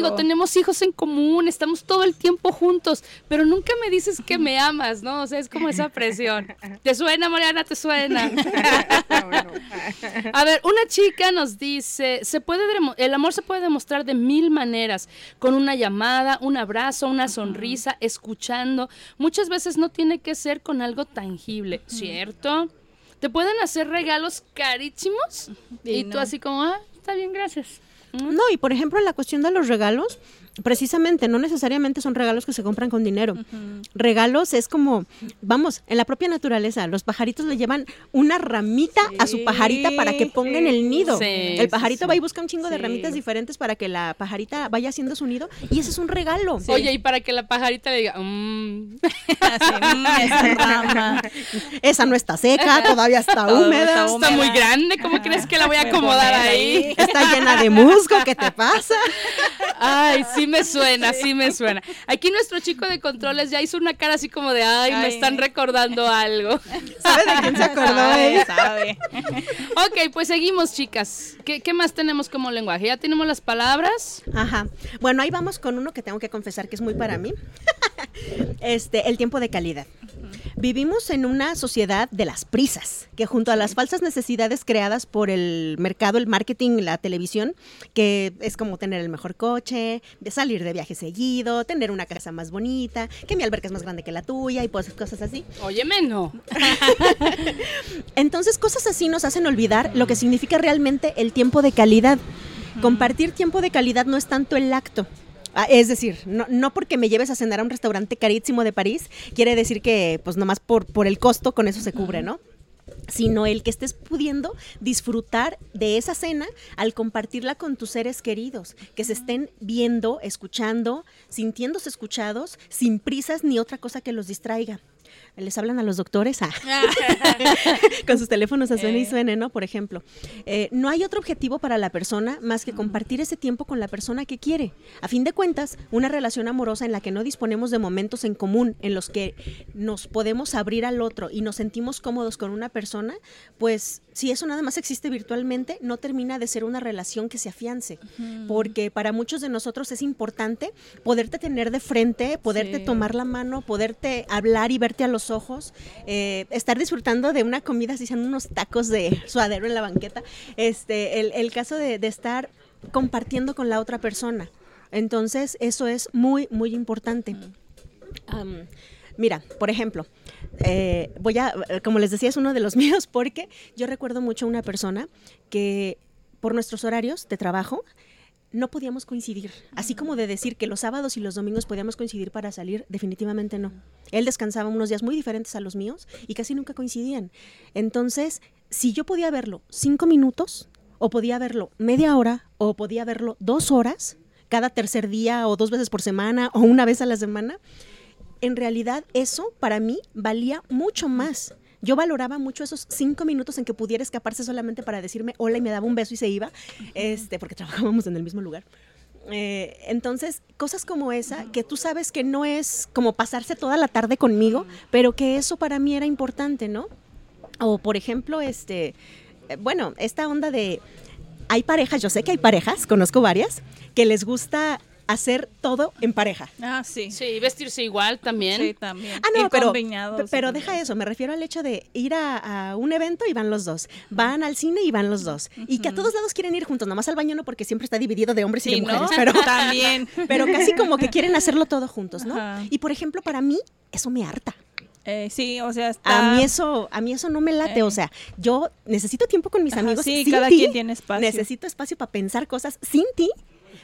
Conmigo. tenemos hijos en común, estamos todo el tiempo juntos, pero nunca me dices que me amas, ¿no? O sea, es como esa presión. ¿Te suena, Mariana? ¿Te suena? A ver, una chica nos dice, se puede demo- el amor se puede demostrar de mil maneras, con una llamada, un abrazo, una sonrisa, escuchando. Muchas veces no tiene que ser con algo tangible, ¿cierto? Te pueden hacer regalos carísimos y, Y tú así como, ah, está bien, gracias. No, y por ejemplo, la cuestión de los regalos, precisamente, no necesariamente son regalos que se compran con dinero. Regalos es como, vamos, en la propia naturaleza, los pajaritos le llevan una ramita a su pajarita para que ponga en el nido. Sí, el pajarito sí, va y busca un chingo de ramitas diferentes para que la pajarita vaya haciendo su nido y ese es un regalo. Oye, y para que la pajarita le diga, "Mm". Así, mm, esa rama. Esa no está seca, todavía está húmeda, está está muy grande, ¿cómo crees que la voy a acomodar ahí. está llena de musgo, ¿qué te pasa? Ay, sí me suena, sí me suena. Aquí nuestro chico de controles ya hizo una cara así como de, ay, me están recordando algo. ¿Sabes de quién se acordó Sabe, ella? sabe. Ok, pues seguimos, chicas. ¿Qué, qué más tenemos como lenguaje? ¿Ya tenemos las palabras? Ajá. Bueno, ahí vamos con uno que tengo que confesar que es muy para mí. este, el tiempo de calidad. Vivimos en una sociedad de las prisas, que junto a las falsas necesidades creadas por el mercado, el marketing, la televisión, que es como tener el mejor coche, de salir de viaje seguido, tener una casa más bonita, que mi alberca es más grande que la tuya y pues cosas así. Óyeme, no. Entonces, cosas así nos hacen olvidar lo que significa realmente el tiempo de calidad. Compartir tiempo de calidad no es tanto el acto. Ah, es decir, no, no porque me lleves a cenar a un restaurante carísimo de París, quiere decir que, pues nomás por, por el costo, con eso se cubre, ¿no? sino el que estés pudiendo disfrutar de esa cena al compartirla con tus seres queridos, que se estén viendo, escuchando, sintiéndose escuchados, sin prisas ni otra cosa que los distraiga. Les hablan a los doctores ah, con sus teléfonos a suene y suene, ¿no? Por ejemplo. Eh, no hay otro objetivo para la persona más que compartir ese tiempo con la persona que quiere. A fin de cuentas, una relación amorosa en la que no disponemos de momentos en común, en los que nos podemos abrir al otro y nos sentimos cómodos con una persona, pues si eso nada más existe virtualmente, no termina de ser una relación que se afiance. Porque para muchos de nosotros es importante poderte tener de frente, poderte Sí. tomar la mano, poderte hablar y verte a los ojos, eh, estar disfrutando de una comida, si sean unos tacos de suadero en la banqueta. Este, el, el caso de, estar compartiendo con la otra persona. Entonces, eso es muy, muy importante. Mira, por ejemplo, eh, voy a, como les decía, es uno de los míos porque yo recuerdo mucho a una persona que por nuestros horarios de trabajo no podíamos coincidir. Así como de decir que los sábados y los domingos podíamos coincidir para salir, definitivamente no. Él descansaba unos días muy diferentes a los míos y casi nunca coincidían. Entonces, si yo podía verlo cinco minutos, o podía verlo media hora, o podía verlo dos horas, cada tercer día, o dos veces por semana, o una vez a la semana, en realidad eso para mí valía mucho más. Yo valoraba mucho esos cinco minutos en que pudiera escaparse solamente para decirme hola y me daba un beso y se iba, este, porque trabajábamos en el mismo lugar. Eh, entonces, cosas como esa, que tú sabes que no es como pasarse toda la tarde conmigo, pero que eso para mí era importante, ¿no? O por ejemplo, este, eh, bueno, esta onda de, hay parejas, yo sé que hay parejas, conozco varias, que les gusta hacer todo en pareja. Ah, sí. Sí, vestirse igual también. Sí, también. Ah, no, pero, pero deja eso, me refiero al hecho de ir a, a un evento y van los dos, van al cine y van los dos, y que a todos lados quieren ir juntos, nomás al baño no, porque siempre está dividido de hombres y Sí, de ¿no? mujeres, pero, También. pero casi como que quieren hacerlo todo juntos, ¿no? Ajá. Y por ejemplo, para mí, eso me harta. Eh, sí, o sea, está... A mí eso, a mí eso no me late, Eh. o sea, yo necesito tiempo con mis Ajá, amigos. sí, sin cada ti, quien tiene espacio. Necesito espacio para pensar cosas sin ti,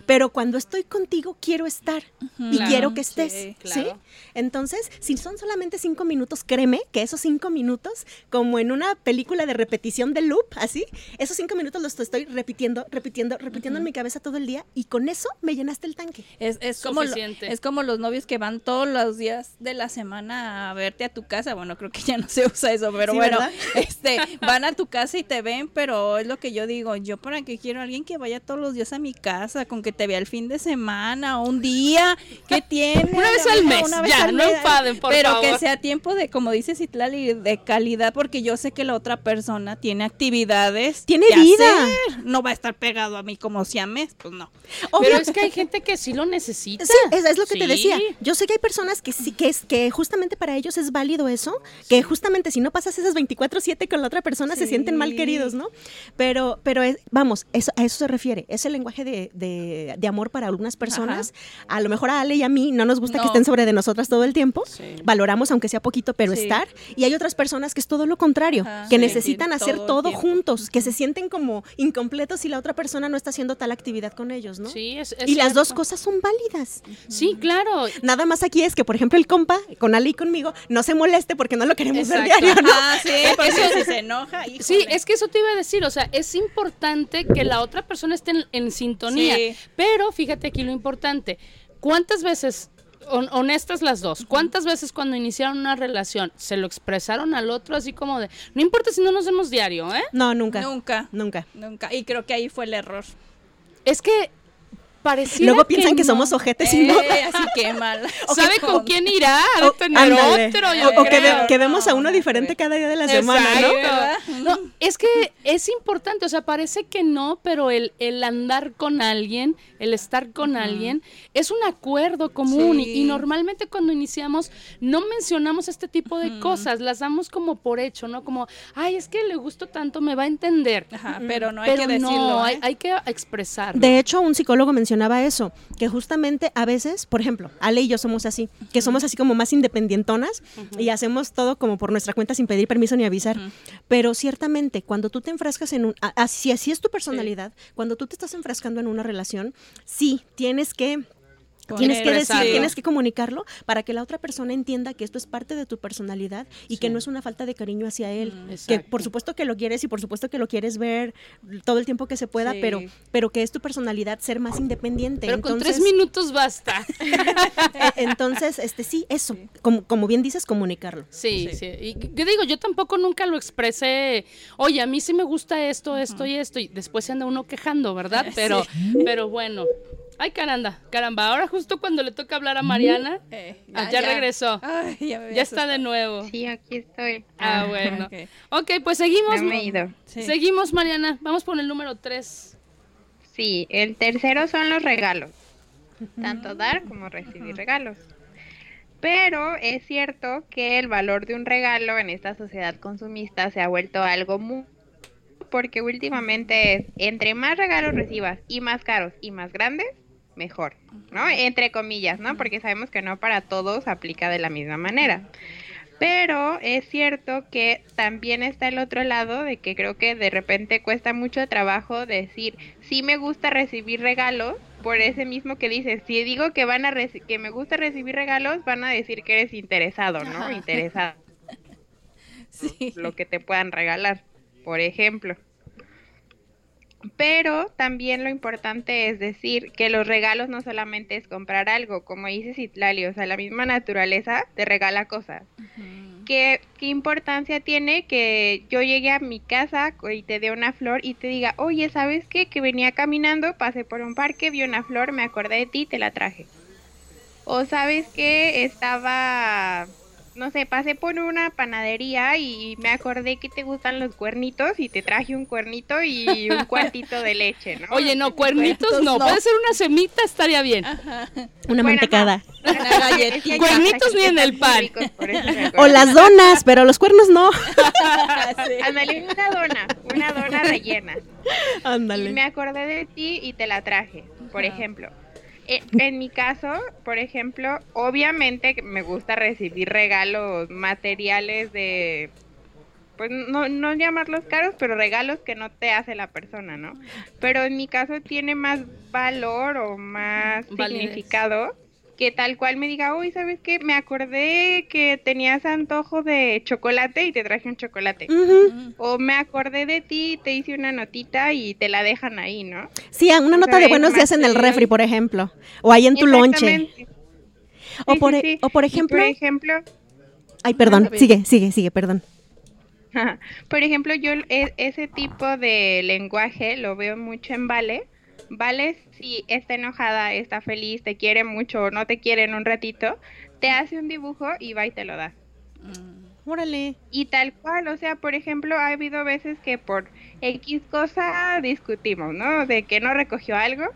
pero cuando estoy contigo quiero estar y Claro, quiero que estés, sí. Entonces, si son solamente cinco minutos, créeme que esos cinco minutos, como en una película de repetición de loop, así, esos cinco minutos los estoy repitiendo, repitiendo, repitiendo en mi cabeza todo el día y con eso me llenaste el tanque. Es, es, como lo- es como los novios que van todos los días de la semana a verte a tu casa. Bueno, creo que ya no se usa eso, pero Sí, bueno, ¿verdad? este, van a tu casa y te ven, pero es lo que yo digo, yo para qué quiero a alguien que vaya todos los días a mi casa, con que te vea el fin de semana o un día, ¿qué tiene? Una vez al mes, una vez ya, al no mes, enfaden, por pero favor. que sea tiempo de, como dice Citlali, de calidad, porque yo sé que la otra persona tiene actividades. Tiene vida. hacer. No va a estar pegado a mí como siames, pues no. Obvio- Pero es que hay gente que sí lo necesita. Sí, es, es lo que te decía. Yo sé que hay personas que sí, que es que justamente para ellos es válido eso, que justamente si no pasas esas 24/7 con la otra persona se sienten mal queridos, ¿no? Pero, pero es- vamos, eso, a eso se refiere. Es el lenguaje de, de- de amor para algunas personas. A lo mejor a Ale y a mí no nos gusta que estén sobre de nosotras todo el tiempo. Sí. Valoramos aunque sea poquito, pero Sí. estar. Y hay otras personas que es todo lo contrario, Ajá. que Sí, necesitan hacer todo juntos, que se sienten como incompletos si la otra persona no está haciendo tal actividad con ellos, ¿no? Sí, es, es y las dos cosas son válidas. Sí, claro. Nada más aquí es que, por ejemplo, el compa, con Ali y conmigo, no se moleste porque no lo queremos ver diario, ¿no? Ah, sí, porque si enoja. Sí, es que eso te iba a decir, o sea, es importante que la otra persona esté en, en sintonía, Sí. pero fíjate aquí lo importante, ¿cuántas veces, hon- honestas las dos, cuántas veces cuando iniciaron una relación se lo expresaron al otro así como de, no importa si no nos vemos diario, ¿eh? No, nunca. Nunca. Nunca. Nunca. Y creo que ahí fue el error. Es que pareciera Luego piensan que, no. somos ojetes y no. Eh, así que mal. ¿Sabe con quién irá? Ha de O- tener ándale. otro, yo O- o que, creo. ve- que vemos a No, uno no, diferente cada día de la semana, ¿no? No, es que es importante, o sea, parece que no, pero el, el andar con alguien, el estar con alguien, es un acuerdo común. Y, normalmente cuando iniciamos no mencionamos este tipo de cosas, las damos como por hecho, ¿no? Como, ay, es que le gusto tanto, me va a entender. Ajá, pero no hay pero que decirlo. no, ¿eh? hay, hay que expresarlo. De hecho, un psicólogo mencionaba eso, que justamente a veces, por ejemplo, Ale y yo somos así, que somos así como más independientonas y hacemos todo como por nuestra cuenta sin pedir permiso ni avisar. Pero ciertamente, cuando tú te enfrascas en un... Así, así es tu personalidad, cuando tú te estás enfrascando en una relación, sí, tienes que... Tienes que decir, tienes que comunicarlo para que la otra persona entienda que esto es parte de tu personalidad y que no es una falta de cariño hacia él. que exacto. por supuesto que lo quieres y por supuesto que lo quieres ver todo el tiempo que se pueda, Sí. pero, pero que es tu personalidad ser más independiente. pero con tres minutos basta. eh, entonces, este sí, eso, como, como bien dices, comunicarlo. Sí, sí. Y yo digo, yo tampoco nunca lo expresé, oye, a mí sí me gusta esto, esto y esto, y después se anda uno quejando, ¿verdad? Pero, pero bueno. Ay, caramba, caramba, ahora justo cuando le toca hablar a Mariana, Eh, ah, ya, regresó. Ay, ya, me Ya está de nuevo. Sí, aquí estoy. Ah, bueno. ok. Ok, pues seguimos. No me he ido. Sí. Seguimos, Mariana. Vamos por el número 3. Sí, el tercero son los regalos. Tanto dar como recibir regalos. Pero es cierto que el valor de un regalo en esta sociedad consumista se ha vuelto algo muy... Porque últimamente es, entre más regalos recibas y más caros y más grandes, mejor, ¿no? Entre comillas, ¿no? Porque sabemos que no para todos aplica de la misma manera. Pero es cierto que también está el otro lado de que creo que de repente cuesta mucho trabajo decir, sí me gusta recibir regalos, por ese mismo que dices, si digo que van a que me gusta recibir regalos, van a decir que eres interesado, ¿no? Interesado. sí. Lo que te puedan regalar, por ejemplo. Pero también lo importante es decir que los regalos no solamente es comprar algo, como dice Citlali, o sea, la misma naturaleza te regala cosas. ¿Qué, ¿Qué, importancia tiene que yo llegue a mi casa y te dé una flor y te diga, oye, ¿sabes qué? Que venía caminando, pasé por un parque, vi una flor, me acordé de ti y te la traje. O sabes que estaba no sé, pasé por una panadería y me acordé que te gustan los cuernitos y te traje un cuernito y un cuartito de leche, ¿no? Oye, no, cuernitos no, puede ser una semita, estaría bien. Una mantecada. cuernitos ni en el pan. O las donas, pero los cuernos no. Ándale, una dona, una dona rellena. Ándale. Y me acordé de ti y te la traje, por ejemplo. Eh, en mi caso, por ejemplo, obviamente me gusta recibir regalos materiales de, pues no, no llamarlos caros, pero regalos que no te hace la persona, ¿no? Pero en mi caso tiene más valor o más significado que tal cual me diga, uy, ¿sabes qué? Me acordé que tenías antojo de chocolate y te traje un chocolate. O me acordé de ti y te hice una notita y te la dejan ahí, ¿no? Sí, una nota de buenos días en el refri, por ejemplo. O ahí en tu lonche. o, por, e, o por ejemplo... por ejemplo... Ay, perdón, sigue, sigue, sigue, perdón. por ejemplo, yo e, ese tipo de lenguaje lo veo mucho en Vale ¿vale? Si está enojada, está feliz, te quiere mucho o no te quiere en un ratito, te hace un dibujo y va y te lo da. Mm, órale. Y tal cual, o sea, por ejemplo, ha habido veces que por X cosa discutimos, ¿no? De que no recogió algo.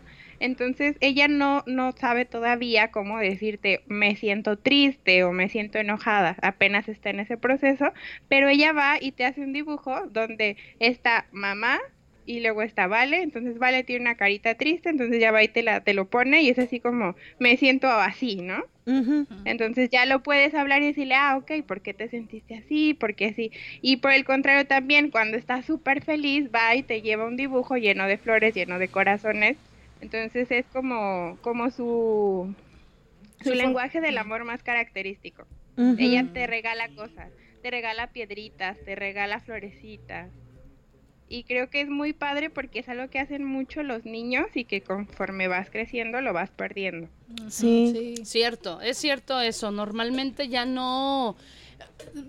Entonces ella no, no sabe todavía cómo decirte me siento triste o me siento enojada, apenas está en ese proceso, pero ella va y te hace un dibujo donde está mamá, y luego está Vale, entonces Vale tiene una carita triste, entonces ya va y te, la, te lo pone y es así como, me siento así, ¿no? Entonces ya lo puedes hablar y decirle, ah, ok, ¿por qué te sentiste así? ¿Por qué así? Y por el contrario también, cuando está súper feliz, va y te lleva un dibujo lleno de flores, lleno de corazones. Entonces es como, como su, su lenguaje del amor más característico. Ella te regala cosas, te regala piedritas, te regala florecitas, y creo que es muy padre porque es algo que hacen mucho los niños y que conforme vas creciendo lo vas perdiendo. Sí. sí. Cierto, es cierto eso. Normalmente ya no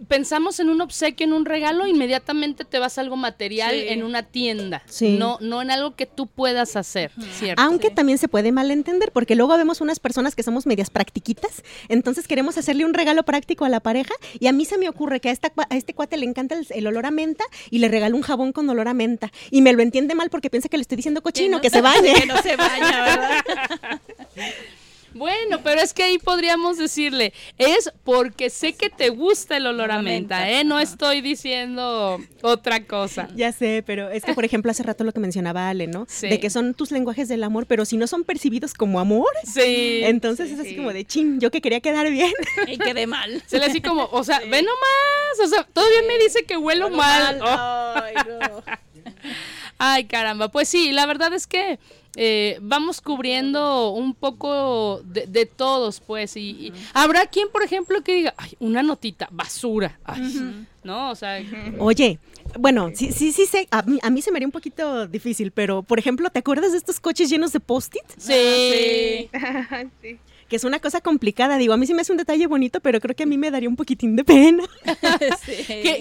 pensamos en un obsequio, en un regalo, inmediatamente te vas a algo material en una tienda, no, no en algo que tú puedas hacer. Aunque también se puede malentender, porque luego vemos unas personas que somos medias practiquitas, entonces queremos hacerle un regalo práctico a la pareja y a mí se me ocurre que a, esta, a este cuate le encanta el, olor a menta y le regalo un jabón con olor a menta y me lo entiende mal porque piensa que le estoy diciendo cochino, que, se bañe. que no se baña, ¿verdad? Bueno, pero es que ahí podríamos decirle, es porque sé que te gusta el olor a menta, ¿eh? No estoy diciendo otra cosa. Ya sé, pero es que, por ejemplo, hace rato lo que mencionaba Ale, ¿no? Sí. De que son tus lenguajes del amor, pero si no son percibidos como amor, sí. entonces es así como de chin, yo que quería quedar bien. Y quedé mal. Se le así como, o sea, ve nomás, o sea, todavía me dice que huelo mal. Ay, no. Ay, caramba, pues sí, la verdad es que eh, vamos cubriendo un poco de, todos, pues, y, habrá quien, por ejemplo, que diga, ay, una notita, basura, ¿no? O sea... Oye, bueno, sí, sí, sí sé, a mí, se me haría un poquito difícil, pero, por ejemplo, ¿te acuerdas de estos coches llenos de post-it? Sí. sí. Que es una cosa complicada. Digo, a mí sí me hace un detalle bonito, pero creo que a mí me daría un poquitín de pena.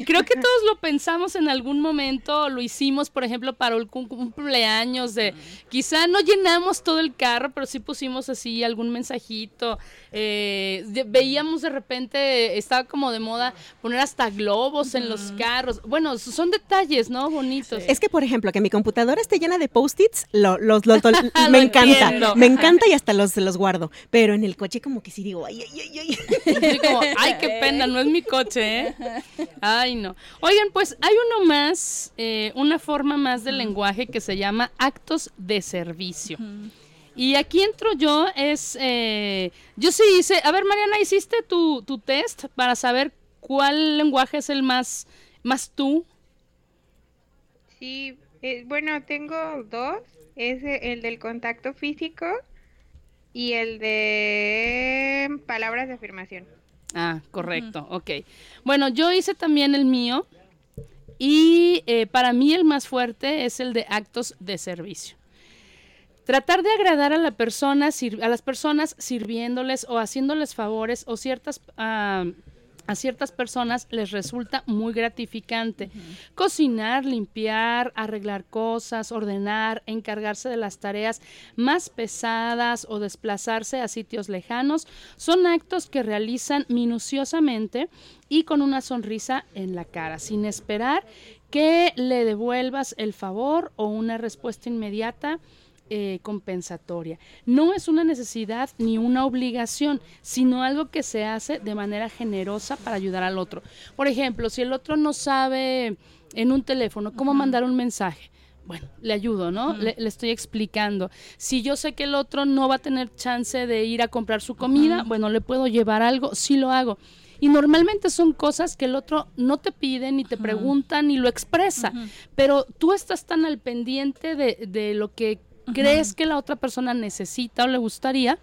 creo que todos lo pensamos en algún momento, lo hicimos, por ejemplo, para un, cumpleaños de, quizá no llenamos todo el carro, pero sí pusimos así algún mensajito. Eh, veíamos de repente, estaba como de moda poner hasta globos en los carros. Bueno, son detalles, ¿no? Bonitos. Es que, por ejemplo, que mi computadora esté llena de post-its, los, me encanta. Me encanta y hasta los, los guardo. Pero en el coche como que sí digo, ay, ay, ay, ay. como, ay, qué pena, no es mi coche, ¿eh? Ay, no. Oigan, pues hay uno más, eh, una forma más del lenguaje que se llama actos de servicio. Y aquí entro yo, es, eh, yo sí hice, a ver Mariana, ¿hiciste tu, tu test para saber ¿cuál lenguaje es el más, más tú? Sí, eh, bueno, tengo dos. Es eh, el del contacto físico y el de palabras de afirmación. Ah, correcto, ok. Bueno, yo hice también el mío y eh, para mí el más fuerte es el de actos de servicio. Tratar de agradar a, la persona, a las personas sirviéndoles o haciéndoles favores o ciertas... ah, a ciertas personas les resulta muy gratificante. Cocinar, limpiar, arreglar cosas, ordenar, encargarse de las tareas más pesadas o desplazarse a sitios lejanos son actos que realizan minuciosamente y con una sonrisa en la cara, sin esperar que le devuelvas el favor o una respuesta inmediata eh, compensatoria. No es una necesidad ni una obligación, sino algo que se hace de manera generosa para ayudar al otro. Por ejemplo, si el otro no sabe en un teléfono cómo mandar un mensaje, bueno, le ayudo, ¿no? le, le estoy explicando. Si yo sé que el otro no va a tener chance de ir a comprar su comida, bueno, le puedo llevar algo, sí lo hago. Y normalmente son cosas que el otro no te pide, ni te pregunta, ni lo expresa. Pero tú estás tan al pendiente de, de lo que crees que la otra persona necesita o le gustaría,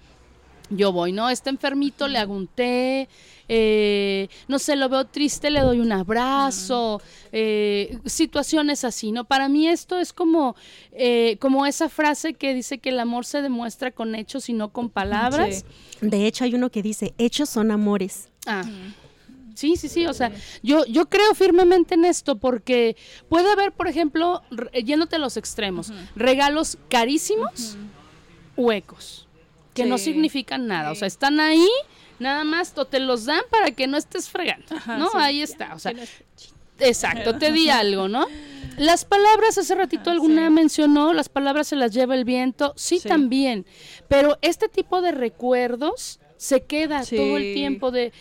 yo voy, ¿no? Está enfermito, le hago un té, eh, no sé, lo veo triste, le doy un abrazo, eh, situaciones así, ¿no? Para mí esto es como, eh, como esa frase que dice que el amor se demuestra con hechos y no con palabras. De hecho, hay uno que dice, hechos son amores. Ah. Sí, sí, sí, o sea, yo, yo creo firmemente en esto porque puede haber, por ejemplo, re- yéndote a los extremos, regalos carísimos, huecos, que no Sí. significan nada, o sea, están ahí, nada más o te los dan para que no estés fregando, ¿no? ahí está, o sea, exacto, te di algo, ¿no? Las palabras, hace ratito alguna mencionó, las palabras se las lleva el viento, sí, Sí. también, pero este tipo de recuerdos se queda Sí. todo el tiempo de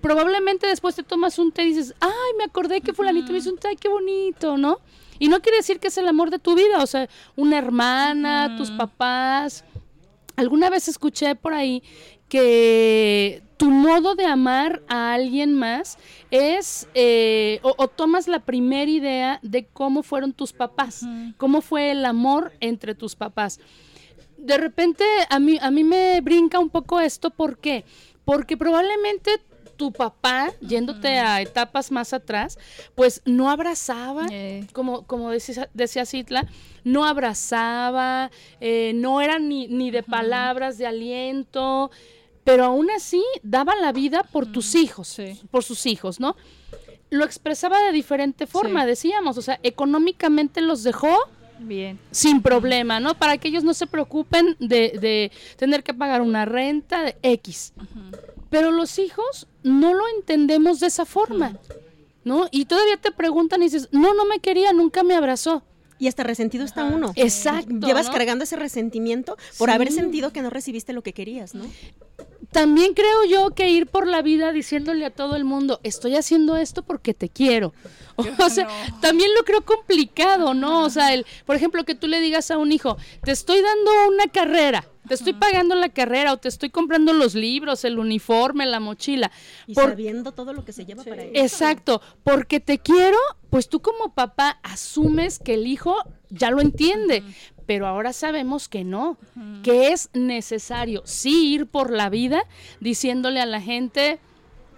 probablemente después te tomas un té y dices, ay, me acordé que fulanito me hizo un té, ay, qué bonito, ¿no? Y no quiere decir que es el amor de tu vida, o sea, una hermana, tus papás. Alguna vez escuché por ahí que tu modo de amar a alguien más es, eh, o, o tomas la primera idea de cómo fueron tus papás, cómo fue el amor entre tus papás de repente a mí, a mí me brinca un poco esto, ¿por qué? Porque probablemente tu papá, yéndote a etapas más atrás, pues no abrazaba, Eh. como, como decía, decía Citla, no abrazaba, eh, no era ni, ni de palabras de aliento, pero aún así daba la vida por tus hijos, sí. por sus hijos, ¿no? Lo expresaba de diferente forma, Sí. decíamos, o sea, económicamente los dejó Bien. sin problema, ¿no? Para que ellos no se preocupen de, de tener que pagar una renta de X. Pero los hijos no lo entendemos de esa forma, ¿no? Y todavía te preguntan y dices, no, no me quería, nunca me abrazó. Y hasta resentido está uno. Exacto, Llevas ¿no? cargando ese resentimiento por Sí. haber sentido que no recibiste lo que querías, ¿no? También creo yo que ir por la vida diciéndole a todo el mundo, estoy haciendo esto porque te quiero. O sea, también lo creo complicado, ¿no? O sea, el, por ejemplo, que tú le digas a un hijo, te estoy dando una carrera, te estoy pagando la carrera o te estoy comprando los libros, el uniforme, la mochila. Y Por- sabiendo todo lo que se lleva para ello. Exacto, porque te quiero, pues tú como papá asumes que el hijo ya lo entiende, pero ahora sabemos que no, que es necesario sí ir por la vida diciéndole a la gente,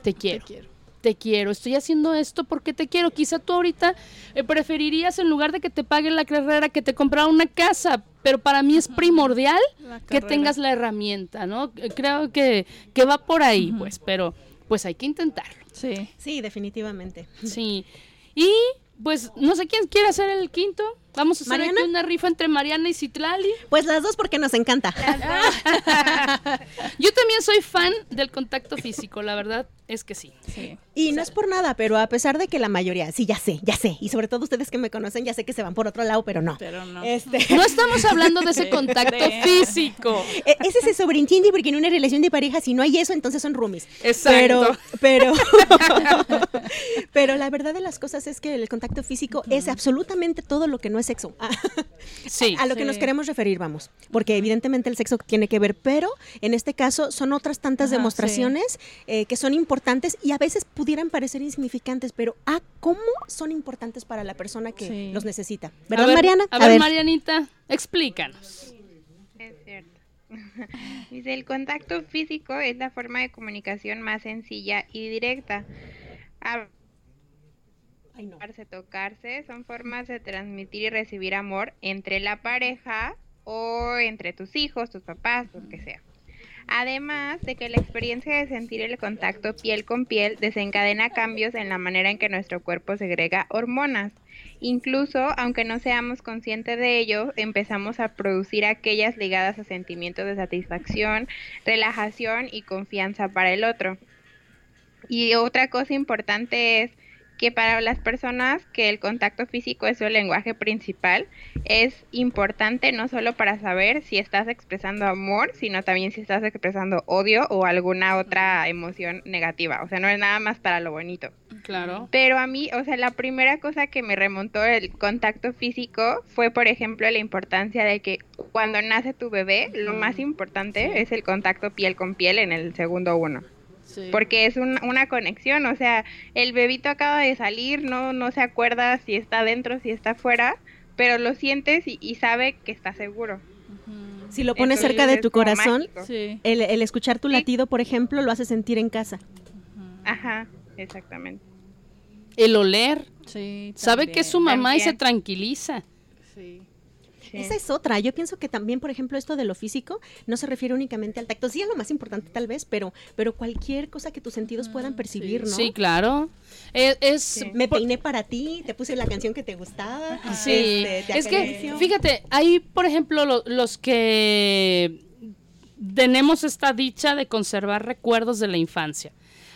te quiero. Te quiero, estoy haciendo esto porque te quiero. Quizá tú ahorita eh, preferirías en lugar de que te pague la carrera que te comprara una casa, pero para mí es primordial que tengas la herramienta, ¿no? Eh, Creo que, que va por ahí, pues, pero pues hay que intentarlo. Sí. Sí, definitivamente. Sí. Y pues no sé quién quiere hacer el quinto. Vamos a hacer ¿Mariana? aquí una rifa entre Mariana y Citlali. Pues las dos porque nos encanta. Yo también soy fan del contacto físico, la verdad es que sí. Sí. Y no es por nada, pero a pesar de que la mayoría, sí, ya sé, ya sé, y sobre todo ustedes que me conocen, ya sé que se van por otro lado, pero no. Pero no. Este, No estamos hablando de ese contacto físico. e- ese se sobreentiende porque en una relación de pareja, si no hay eso, entonces son roomies. Exacto. Pero, pero, pero la verdad de las cosas es que el contacto físico es absolutamente todo lo que no es sexo. Sí. a lo que Sí. nos queremos referir, vamos. Porque evidentemente el sexo tiene que ver, pero en este caso son otras tantas Ajá, demostraciones eh, que son importantes y a veces pudieran parecer insignificantes, pero ah, cómo son importantes para la persona que Sí. los necesita. A ¿Verdad, ver, Mariana? A ver, Marianita, explícanos. Es cierto. Dice, el contacto físico es la forma de comunicación más sencilla y directa. Ay, no. Abrazarse, tocarse son formas de transmitir y recibir amor entre la pareja o entre tus hijos, tus papás, lo que sea. Además de que la experiencia de sentir el contacto piel con piel desencadena cambios en la manera en que nuestro cuerpo segrega hormonas. Incluso, aunque no seamos conscientes de ello, empezamos a producir aquellas ligadas a sentimientos de satisfacción, relajación y confianza para el otro. Y otra cosa importante es que para las personas que el contacto físico es su lenguaje principal, es importante no solo para saber si estás expresando amor, sino también si estás expresando odio o alguna otra emoción negativa. O sea, no es nada más para lo bonito. Claro. Pero a mí, o sea, la primera cosa que me remontó el contacto físico fue, por ejemplo, la importancia de que cuando nace tu bebé, lo más importante es el contacto piel con piel en el segundo uno. Sí. Porque es un- una conexión, o sea, el bebito acaba de salir, no, no se acuerda si está dentro, si está fuera, pero lo sientes y, y sabe que está seguro. Si lo pones Entonces, cerca de tu corazón. Sí. el, el escuchar tu Sí. latido, por ejemplo, lo hace sentir en casa. Ajá, exactamente. El oler. Sí, Sabe que es su También. mamá y se tranquiliza. Sí. Sí. Esa es otra. Yo pienso que también, por ejemplo, esto de lo físico no se refiere únicamente al tacto. Sí es lo más importante tal vez, pero, pero cualquier cosa que tus sentidos puedan percibir, ¿no? Sí, claro. Eh, es, Sí. Me peiné para ti, te puse la canción que te gustaba. Sí, este, te es que fíjate, hay por ejemplo lo- los que tenemos esta dicha de conservar recuerdos de la infancia.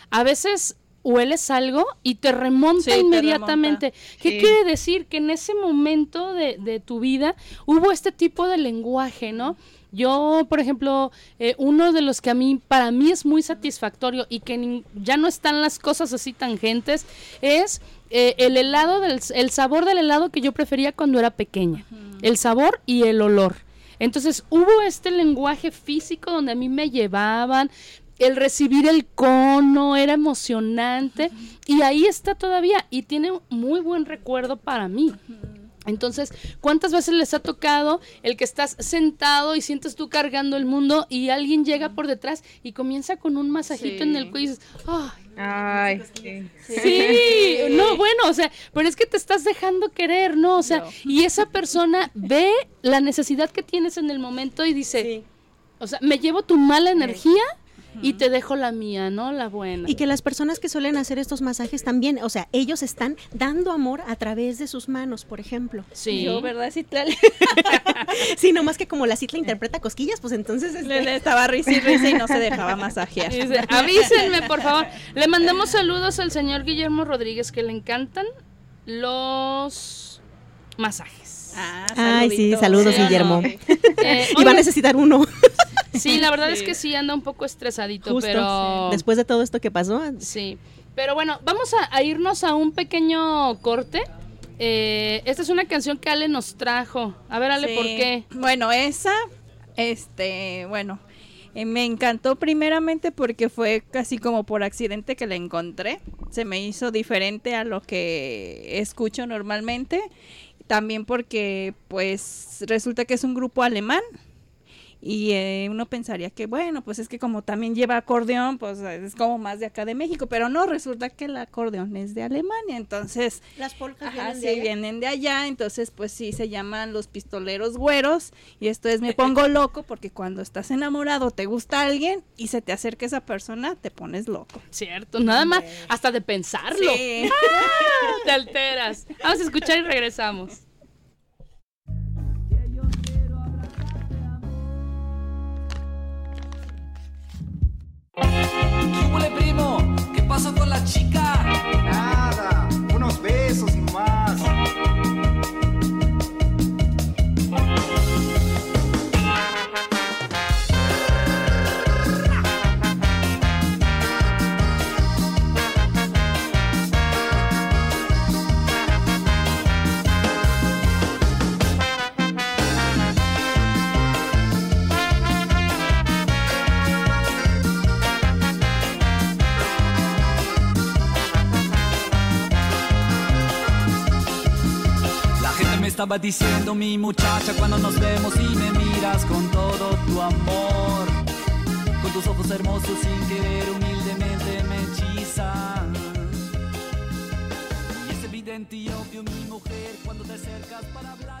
A veces hueles algo y te remonta Sí, te inmediatamente. ¿Qué Sí. quiere decir? Que en ese momento de, de tu vida hubo este tipo de lenguaje, ¿no? Yo, por ejemplo, eh, uno de los que a mí, para mí es muy satisfactorio y que ya no están las cosas así tangentes, es eh, el helado, del, el sabor del helado que yo prefería cuando era pequeña. El sabor y el olor. Entonces hubo este lenguaje físico donde a mí me llevaban, el recibir el cono era emocionante y ahí está todavía y tiene muy buen recuerdo para mí. Entonces, ¿cuántas veces les ha tocado el que estás sentado y sientes tú cargando el mundo y alguien llega por detrás y comienza con un masajito en el cuello y dices, ¡ay! Ay, sí. Sí, no, bueno, o sea, pero es que te estás dejando querer, ¿no? O sea, No. y esa persona ve la necesidad que tienes en el momento y dice, Sí. o sea, me llevo tu mala energía y te dejo la mía, ¿no? La buena. Y que las personas que suelen hacer estos masajes también, o sea, ellos están dando amor a través de sus manos, por ejemplo. Sí. Yo, ¿verdad, Citlali? Sí, nomás que como la Citla interpreta cosquillas, pues entonces... este, Le, le estaba risa y risa y no se dejaba masajear. Dice, avísenme, por favor. Le mandamos saludos al señor Guillermo Rodríguez, que le encantan los masajes. Ah, Ay, sí, saludos, ¿Sí o no? Guillermo. Eh, Y va a oigan, necesitar uno. Sí, la verdad es que sí anda un poco estresadito, Justo. pero... Después de todo esto que pasó. Sí, pero bueno, vamos a, a irnos a un pequeño corte. Eh, esta es una canción que Ale nos trajo. A ver, Ale, Sí. ¿por qué? Bueno, esa, este, bueno, eh, me encantó primeramente porque fue casi como por accidente que la encontré. Se me hizo diferente a lo que escucho normalmente. También porque, pues, resulta que es un grupo alemán. Y eh, uno pensaría que, bueno, pues es que como también lleva acordeón, pues es como más de acá de México. Pero no, resulta que el acordeón es de Alemania. Entonces, Las polcas Ajá, sí, vienen de allá, entonces pues sí, se llaman los pistoleros güeros y esto es me pongo loco porque cuando estás enamorado te gusta alguien y se te acerca esa persona, te pones loco. Cierto, nada más, hasta de pensarlo. Sí. Te alteras. Vamos a escuchar y regresamos. ¿Qué pasó con la chica? Nada, unos besos y más. Estaba diciendo mi muchacha cuando nos vemos y me miras con todo tu amor. Con tus ojos hermosos sin querer humildemente me hechizan. Y es evidente y obvio mi mujer cuando te acercas para hablarme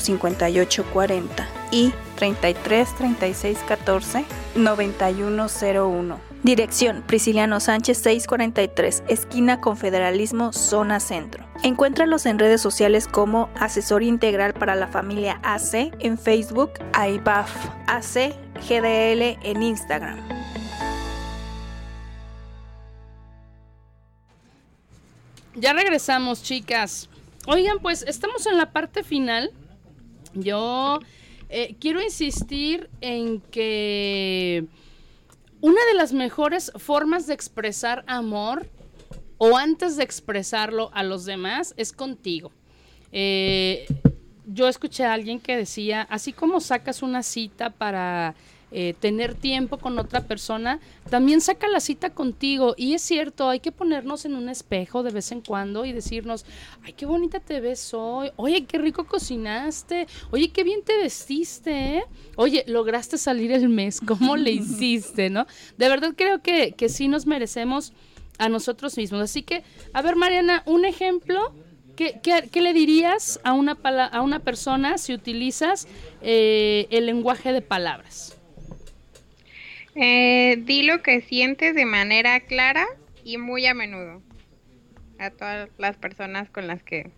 58 40 y 33 36 14 91 01. Dirección Prisciliano Sánchez 643, esquina Confederalismo, zona centro. Encuéntralos en redes sociales como Asesor Integral para la Familia AC en Facebook, AIBAF AC GDL en Instagram. Ya regresamos, chicas. Oigan, pues estamos en la parte final. Yo eh, quiero insistir en que una de las mejores formas de expresar amor o antes de expresarlo a los demás es contigo. Eh, yo escuché a alguien que decía, así como sacas una cita para eh, tener tiempo con otra persona, también saca la cita contigo. Y es cierto, hay que ponernos en un espejo de vez en cuando y decirnos, ay, qué bonita te ves hoy, oye, qué rico cocinaste, oye, qué bien te vestiste, ¿eh? oye, lograste salir el mes, ¿cómo le hiciste, no? De verdad creo que, que sí nos merecemos a nosotros mismos. Así que, a ver, Mariana, un ejemplo. ¿Qué, qué, qué le dirías a una, a una persona si utilizas eh, el lenguaje de palabras? Eh, di lo que sientes de manera clara y muy a menudo a todas las personas con las que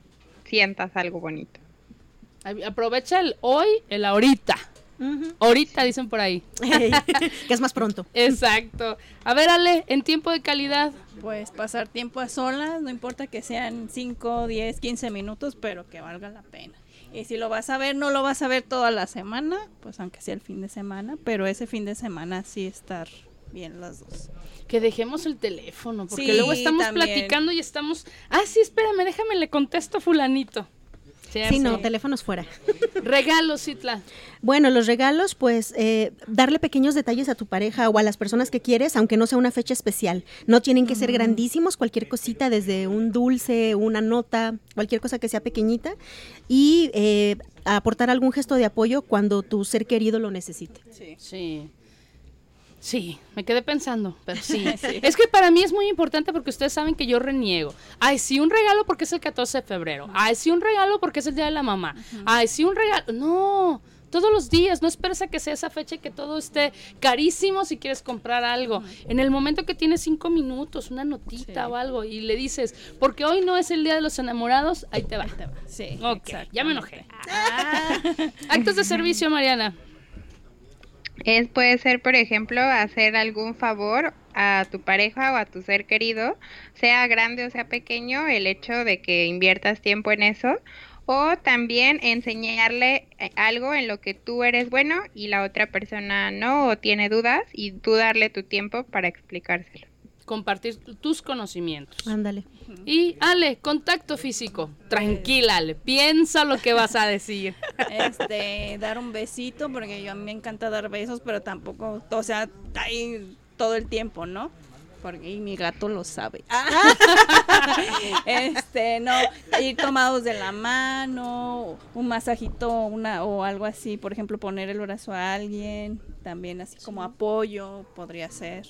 sientas algo bonito. Aprovecha el hoy, el ahorita. Ahorita dicen por ahí. que es más pronto. Exacto. A ver, Ale, en tiempo de calidad. Pues pasar tiempo a solas, no importa que sean 5, 10, 15 minutos, pero que valga la pena. Y si lo vas a ver, no lo vas a ver toda la semana, pues aunque sea el fin de semana, pero ese fin de semana sí estar bien las dos. Que dejemos el teléfono, porque Sí, luego estamos también. platicando y estamos. Ah, sí, espérame, déjame, le contesto Fulanito. Sí, no, teléfonos fuera. Regalos, Citla. Bueno, los regalos, pues eh, darle pequeños detalles a tu pareja o a las personas que quieres, aunque no sea una fecha especial. No tienen que ser grandísimos, cualquier cosita, desde un dulce, una nota, cualquier cosa que sea pequeñita. Y eh, aportar algún gesto de apoyo cuando tu ser querido lo necesite. Sí. Sí. Sí, me quedé pensando, pero sí. Es que para mí es muy importante porque ustedes saben que yo reniego. Ay, sí, un regalo porque es el 14 de febrero. Ay, sí, un regalo porque es el día de la mamá. Ay, sí, un regalo. No, todos los días. No esperes a que sea esa fecha y que todo esté carísimo si quieres comprar algo. En el momento que tienes cinco minutos, una notita o algo, y le dices, porque hoy no es el día de los enamorados, ahí te va. Sí, Ok, ya me enojé. Actos de servicio, Mariana. Es, puede ser, por ejemplo, hacer algún favor a tu pareja o a tu ser querido, sea grande o sea pequeño, el hecho de que inviertas tiempo en eso, o también enseñarle eh, algo en lo que tú eres bueno y la otra persona no o tiene dudas y tú darle tu tiempo para explicárselo. Compartir tus conocimientos. Ándale. Y Ale, contacto físico. Tranquila, Ale, piensa lo que vas a decir. Este, dar un besito, porque yo a mí me encanta dar besos, pero tampoco, o sea, ahí todo el tiempo, ¿no? Porque y mi gato lo sabe. este, no, ir tomados de la mano, un masajito, una o algo así, por ejemplo, poner el brazo a alguien, también así como apoyo podría ser.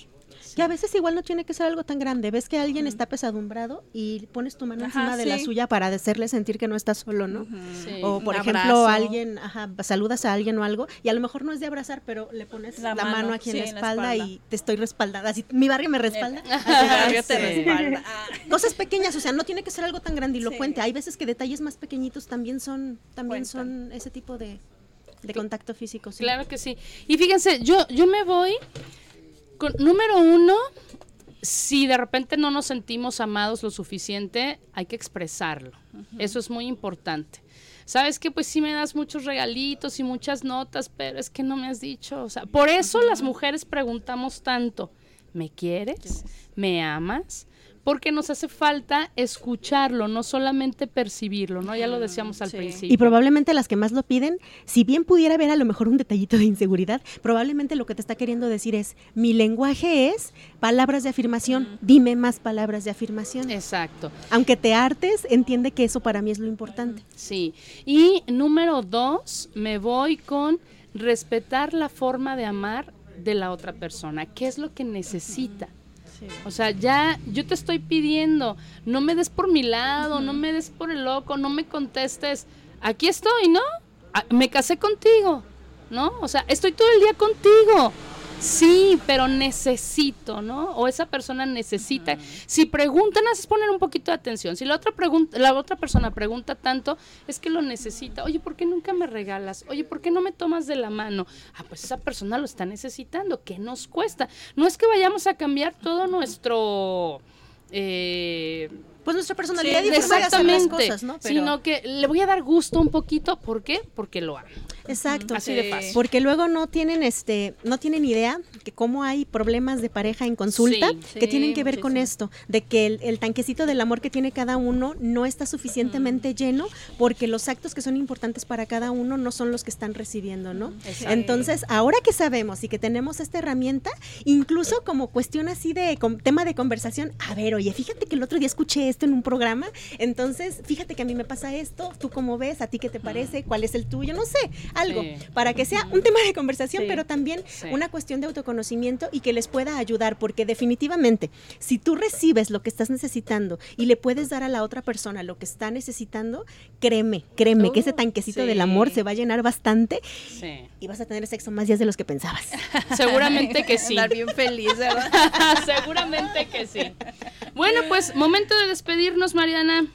Que a veces igual no tiene que ser algo tan grande. Ves que alguien está pesadumbrado y pones tu mano Ajá, encima de la suya para hacerle sentir que no estás solo, ¿no? Sí. O por Un ejemplo, abrazo. alguien, ajá, saludas a alguien o algo y a lo mejor no es de abrazar, pero le pones la, La mano, mano, aquí en la en la espalda, y te estoy respaldada. Así, mi barrio me respalda. Barrio te respalda. Cosas pequeñas, o sea, no tiene que ser algo tan grandilocuente. Sí. Hay veces que detalles más pequeñitos también son, también Cuentan. son ese tipo de, de contacto físico. sí. Claro que sí. Y fíjense, yo, yo me voy con número uno, si de repente no nos sentimos amados lo suficiente, hay que expresarlo. Eso es muy importante. Sabes que pues sí me das muchos regalitos y muchas notas, pero es que no me has dicho, o sea, por eso las mujeres preguntamos tanto, ¿me quieres? ¿Me amas? Porque nos hace falta escucharlo, no solamente percibirlo, ¿no? Ya lo decíamos al principio. Y probablemente las que más lo piden, si bien pudiera haber a lo mejor un detallito de inseguridad, probablemente lo que te está queriendo decir es, mi lenguaje es palabras de afirmación, dime más palabras de afirmación. Exacto. Aunque te hartes, entiende que eso para mí es lo importante. Sí. Y número dos, me voy con respetar la forma de amar de la otra persona. ¿Qué es lo que necesita? O sea, ya yo te estoy pidiendo, no me des por mi lado, no me des por el loco, no me contestes, aquí estoy, ¿no? Ah, me casé contigo, ¿no? O sea, estoy todo el día contigo. Sí, pero necesito, ¿no? O esa persona necesita. Si preguntan, haces poner un poquito de atención. Si la otra pregunta, la otra persona pregunta tanto, es que lo necesita. Oye, ¿por qué nunca me regalas? Oye, ¿por qué no me tomas de la mano? Ah, pues esa persona lo está necesitando. ¿Qué nos cuesta? No es que vayamos a cambiar todo nuestro eh, pues nuestra personalidad sí, exactamente, las cosas, ¿no? Sino que le voy a dar gusto un poquito, ¿por qué? Porque lo amo. Exacto. Así de fácil. Porque luego no tienen este, no tienen idea que cómo hay problemas de pareja en consulta que tienen que ver con esto, de que el, tanquecito del amor que tiene cada uno no está suficientemente lleno porque los actos que son importantes para cada uno no son los que están recibiendo, ¿no? Entonces, ahora que sabemos y que tenemos esta herramienta, incluso como cuestión así de tema de conversación, a ver, oye, fíjate que el otro día escuché esto en un programa, entonces fíjate que a mí me pasa esto, tú cómo ves, a ti qué te parece, cuál es el tuyo, no sé, algo, para que sea un tema de conversación, pero también una cuestión de autoconocimiento y que les pueda ayudar, porque definitivamente, si tú recibes lo que estás necesitando y le puedes dar a la otra persona lo que está necesitando, créeme, créeme que ese uh, tanquecito del amor se va a llenar bastante y vas a tener sexo más días de los que pensabas. Seguramente que sí. Estar bien feliz, ¿verdad? Seguramente que sí. Bueno, pues momento de despedirnos, Mariana.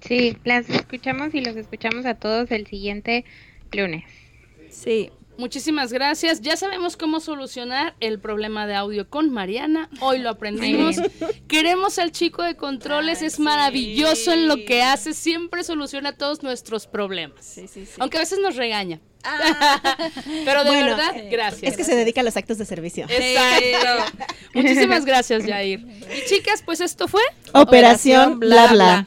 Sí, las escuchamos y los escuchamos a todos el siguiente lunes. Sí. Muchísimas gracias. Ya sabemos cómo solucionar el problema de audio con Mariana. Hoy lo aprendimos. Queremos al chico de controles. es maravilloso en lo que hace. Siempre soluciona todos nuestros problemas. Sí, sí, Aunque a veces nos regaña. Ah. Pero de verdad, gracias. Es que se dedica a los actos de servicio. Exacto. Muchísimas gracias, Jair. Y chicas, pues esto fue Operación, Bla Bla.